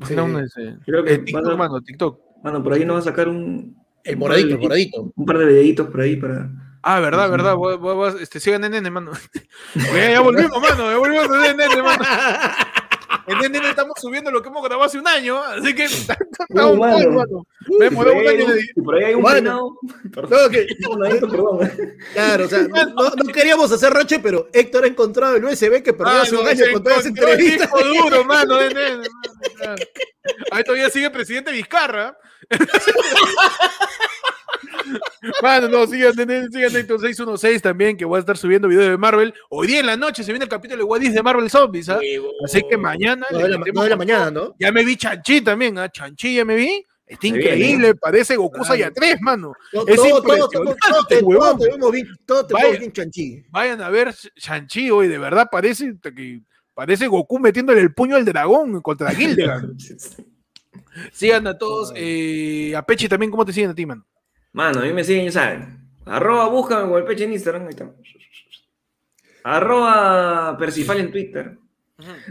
Sí. no, no, ese- Creo que eh, TikTok, a- mano, TikTok. Mano, por ahí nos va a sacar un. El un moradito, el par de moradito. videitos- Un par de videitos por ahí para. Ah, verdad, verdad. voy- voy- voy- este, sigan en Nene, mano. ya, ya volvimos, mano. Ya volvimos a Nene, mano. En Nene estamos subiendo lo que hemos grabado hace un año, así que estamos Uh, mal, mano. mano. Vemos, por, damos ahí un año de- por ahí hay un peinado. No, que- claro, o sea, no, no- no queríamos hacer roche, pero Héctor ha encontrado el USB que perdió hace un Mano, año con todas entrevistas. disco duro, mano, de Nene, mano. Ahí todavía sigue presidente Vizcarra. Mano, no, sigan, sigan, sigan Héctor 616 también, que voy a estar subiendo videos de Marvel. Hoy día en la noche se viene el capítulo de What Is de Marvel Zombies, ¿ah? Así que mañana. No de la, no de mañana, ¿no? Ya me vi Chanchi también, ¿ah? Chanchi ya me vi. Está increíble, viene. parece Goku Claro. Saiyan 3, mano. Todo, Es todo, todo, todo, impresionante, todo, te- huevón. todo te vemos bien, todo te Vaya. vemos bien chanchi. Vayan a ver Chanchi hoy, de verdad parece que parece Goku metiéndole el puño al dragón contra Gildegan. Sigan a todos, eh, a Pechi también, ¿cómo te siguen a ti, mano? Mano, a mí me siguen, ya saben. Arroba, búscame con el peche en Instagram. Ahí. Arroba Percifal en Twitter.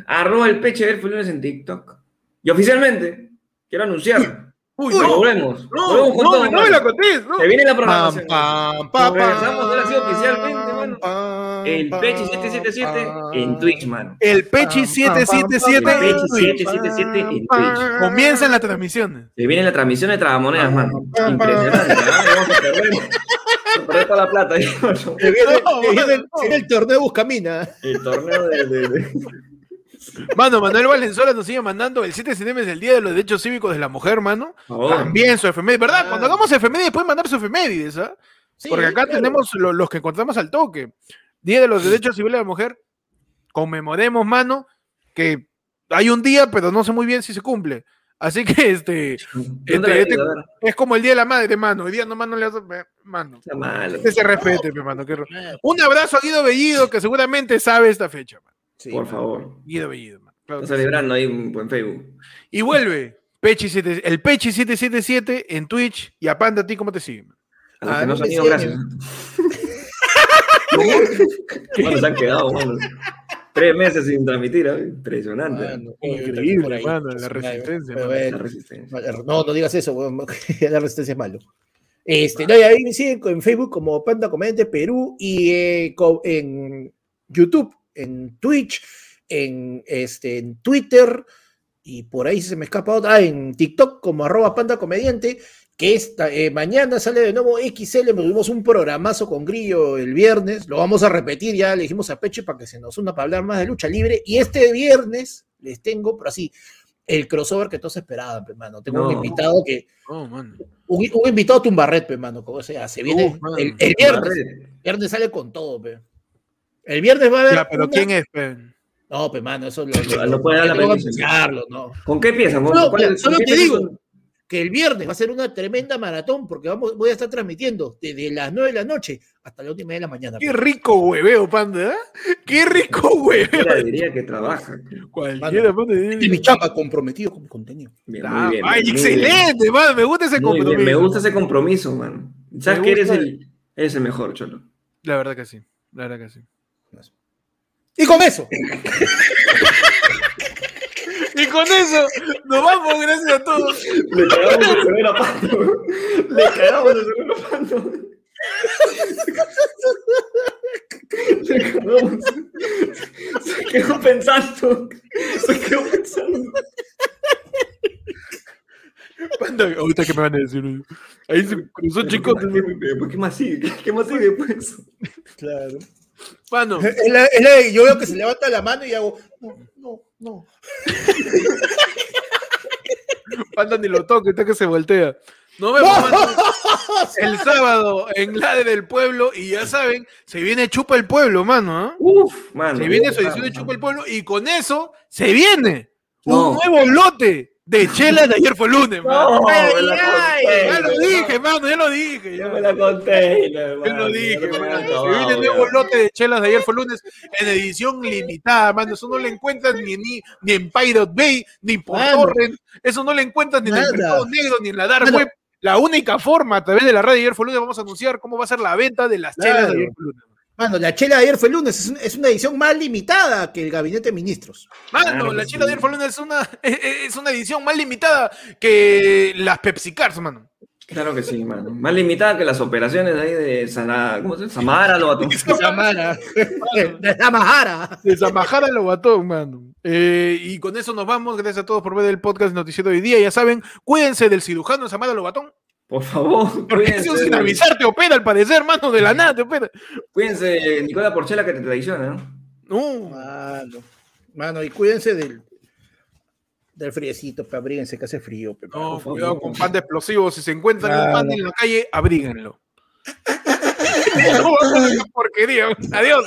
Arroba el peche lunes en TikTok. Y oficialmente, quiero anunciar. Uy, que no, volvemos. no, volvemos con no, todo, no me la contés, no. Se viene la programación. pam, pam, Regresamos, ahora sí, oficialmente, mano. pam, El Pechi 777 en Twitch, mano. El Pechi Pam, 777 pam, El en Pechi Twitch. 777 en Twitch. Comienzan las transmisiones. Se viene la transmisión de Tragamonedas, mano. Impresionante, ¿ah? Vamos a toda la plata. ahí, mano. Se viene, No, se viene el, no. se viene el torneo Buscamina. El torneo de. Mano, Manuel Valenzuela nos sigue mandando el 7 de septiembre es el Día de los Derechos Cívicos de la Mujer, mano. Favor. También su efeméride, ¿verdad? Ah. Cuando hagamos efemérides pueden mandar su efemérides, ¿ah? Sí, Porque acá claro. tenemos lo- los que encontramos al toque. Día de los Derechos Civiles de la Mujer. Conmemoremos, mano, que hay un día, pero no sé muy bien si se cumple. Así que este ¿Dónde la este- ver, es como el Día de la Madre, mano. Hoy día nomás no le hace, mano. está malo. Que se respete, pe, mano. Un abrazo a Guido Bellido, que seguramente sabe esta fecha, mano. Sí, Por mano. favor. Guido Bellido, mano. Claro Está que sí. celebrando ahí en Facebook. Y vuelve Pechi 7 el Pechi 777 en Twitch. Y a Panda, ¿a ti cómo te siguen? A los Ah, que no se han ido, gracias. Bueno, se han quedado, mano. Tres meses sin transmitir, ¿eh? impresionante. Mano, Increíble, mano, la resistencia, mano. La resistencia. No, no digas eso, la resistencia es malo. Este, no, y ahí me siguen en Facebook como Panda Comediante Perú y eh, co- en YouTube, en Twitch, en, este, en Twitter y por ahí se me escapa otra, ah, en TikTok como arroba Panda Comediante, que esta, eh, mañana sale de nuevo XL, tuvimos un programazo con Grillo el viernes, lo vamos a repetir, ya le dijimos a Peche para que se nos una para hablar más de lucha libre y este viernes les tengo, pero así, el crossover que todos esperaban, hermano. Tengo un invitado que Oh, un, un invitado Tumbarret, pe, mano, como sea, se viene el viernes, el viernes sale con todo, pe. El viernes va a haber Ya, pero una- ¿quién es? pe? No, pe, mano, eso lo, Ah, no puede dar la no. ¿Con qué piensan? ¿Con- Solo, con solo qué te digo que el viernes va a ser una tremenda maratón porque vamos, voy a estar transmitiendo desde las 9 de la noche hasta la última de la mañana. Qué rico hueveo, Panda. ¿eh? Qué rico hueveo. Cualquiera diría que trabaja. Cualquiera, Panda. Este es mi chapa comprometido con mi contenido. Bien, Ah, muy bien. ay, muy excelente, mano. Me gusta ese compromiso. Me gusta ese compromiso, man. Sabes que eres el, eres el mejor, Cholo. La verdad que sí. La verdad que sí. Y con eso, Y con eso nos vamos, gracias a todos. Le cagamos el cerebro a Pando. Le cagamos el cerebro a Pando. Le cagamos. Se quedó pensando. Se quedó pensando. Panda, ahorita que me van a decir. Ahí se cruzó chicos. ¿Por qué más sigue? ¿Qué más sigue después? Claro. Mano, Es la- es la- yo veo que se levanta la mano y hago, no, no, no. Panda ni lo toque, está que se voltea. Nos vemos, el sábado en la del pueblo. Y ya saben, se viene Chupa el Pueblo, mano. ¿ah? Uf, mano. Se viene su edición de Chupa el Pueblo. Y con eso se viene No. un nuevo lote de chelas de ayer fue lunes, mano. No, Ay, me la ay, conté, ya lo no. dije, mano, ya lo dije. Ya me la conté. Yo lo dije. Se viene el nuevo lote de chelas de ayer fue lunes en edición limitada, mano. Eso no lo encuentras ni, ni, ni en Pirate Bay, ni por Mano. Torrent. Eso no lo encuentras ni en el mercado negro, ni en la dark Mano. web. La única forma a través de la radio de ayer fue lunes vamos a anunciar cómo va a ser la venta de las chelas de ayer fue lunes. Mano, la chela de ayer fue el lunes, es, un- es una edición más limitada que el gabinete de ministros. Mano, Claro la chela de ayer fue lunes es una, es, es una edición más limitada que las Pepsi Cars, mano. Claro que sí, mano. Más limitada que las operaciones ahí de Sana, ¿cómo se llama? Samara, lo bató. Samara. De la Mahara. Desamajara lo batón, mano. Eh, y con eso nos vamos. Gracias a todos por ver el podcast Noticiero de hoy día. Ya saben, cuídense del cirujano Samara Lobatón. Por favor, Porque eso cuídense. sin avisar te opera, al parecer, mano, de la nada te opera. Cuídense, Nicola Porchela, que te traiciona, ¿no? No. Mano, mano, y cuídense del, del friecito, pe, abríguense que hace frío. pe, No, cuidado con pan de explosivos. Si se encuentran un pan en la calle, abríguenlo. No, porquería. Adiós.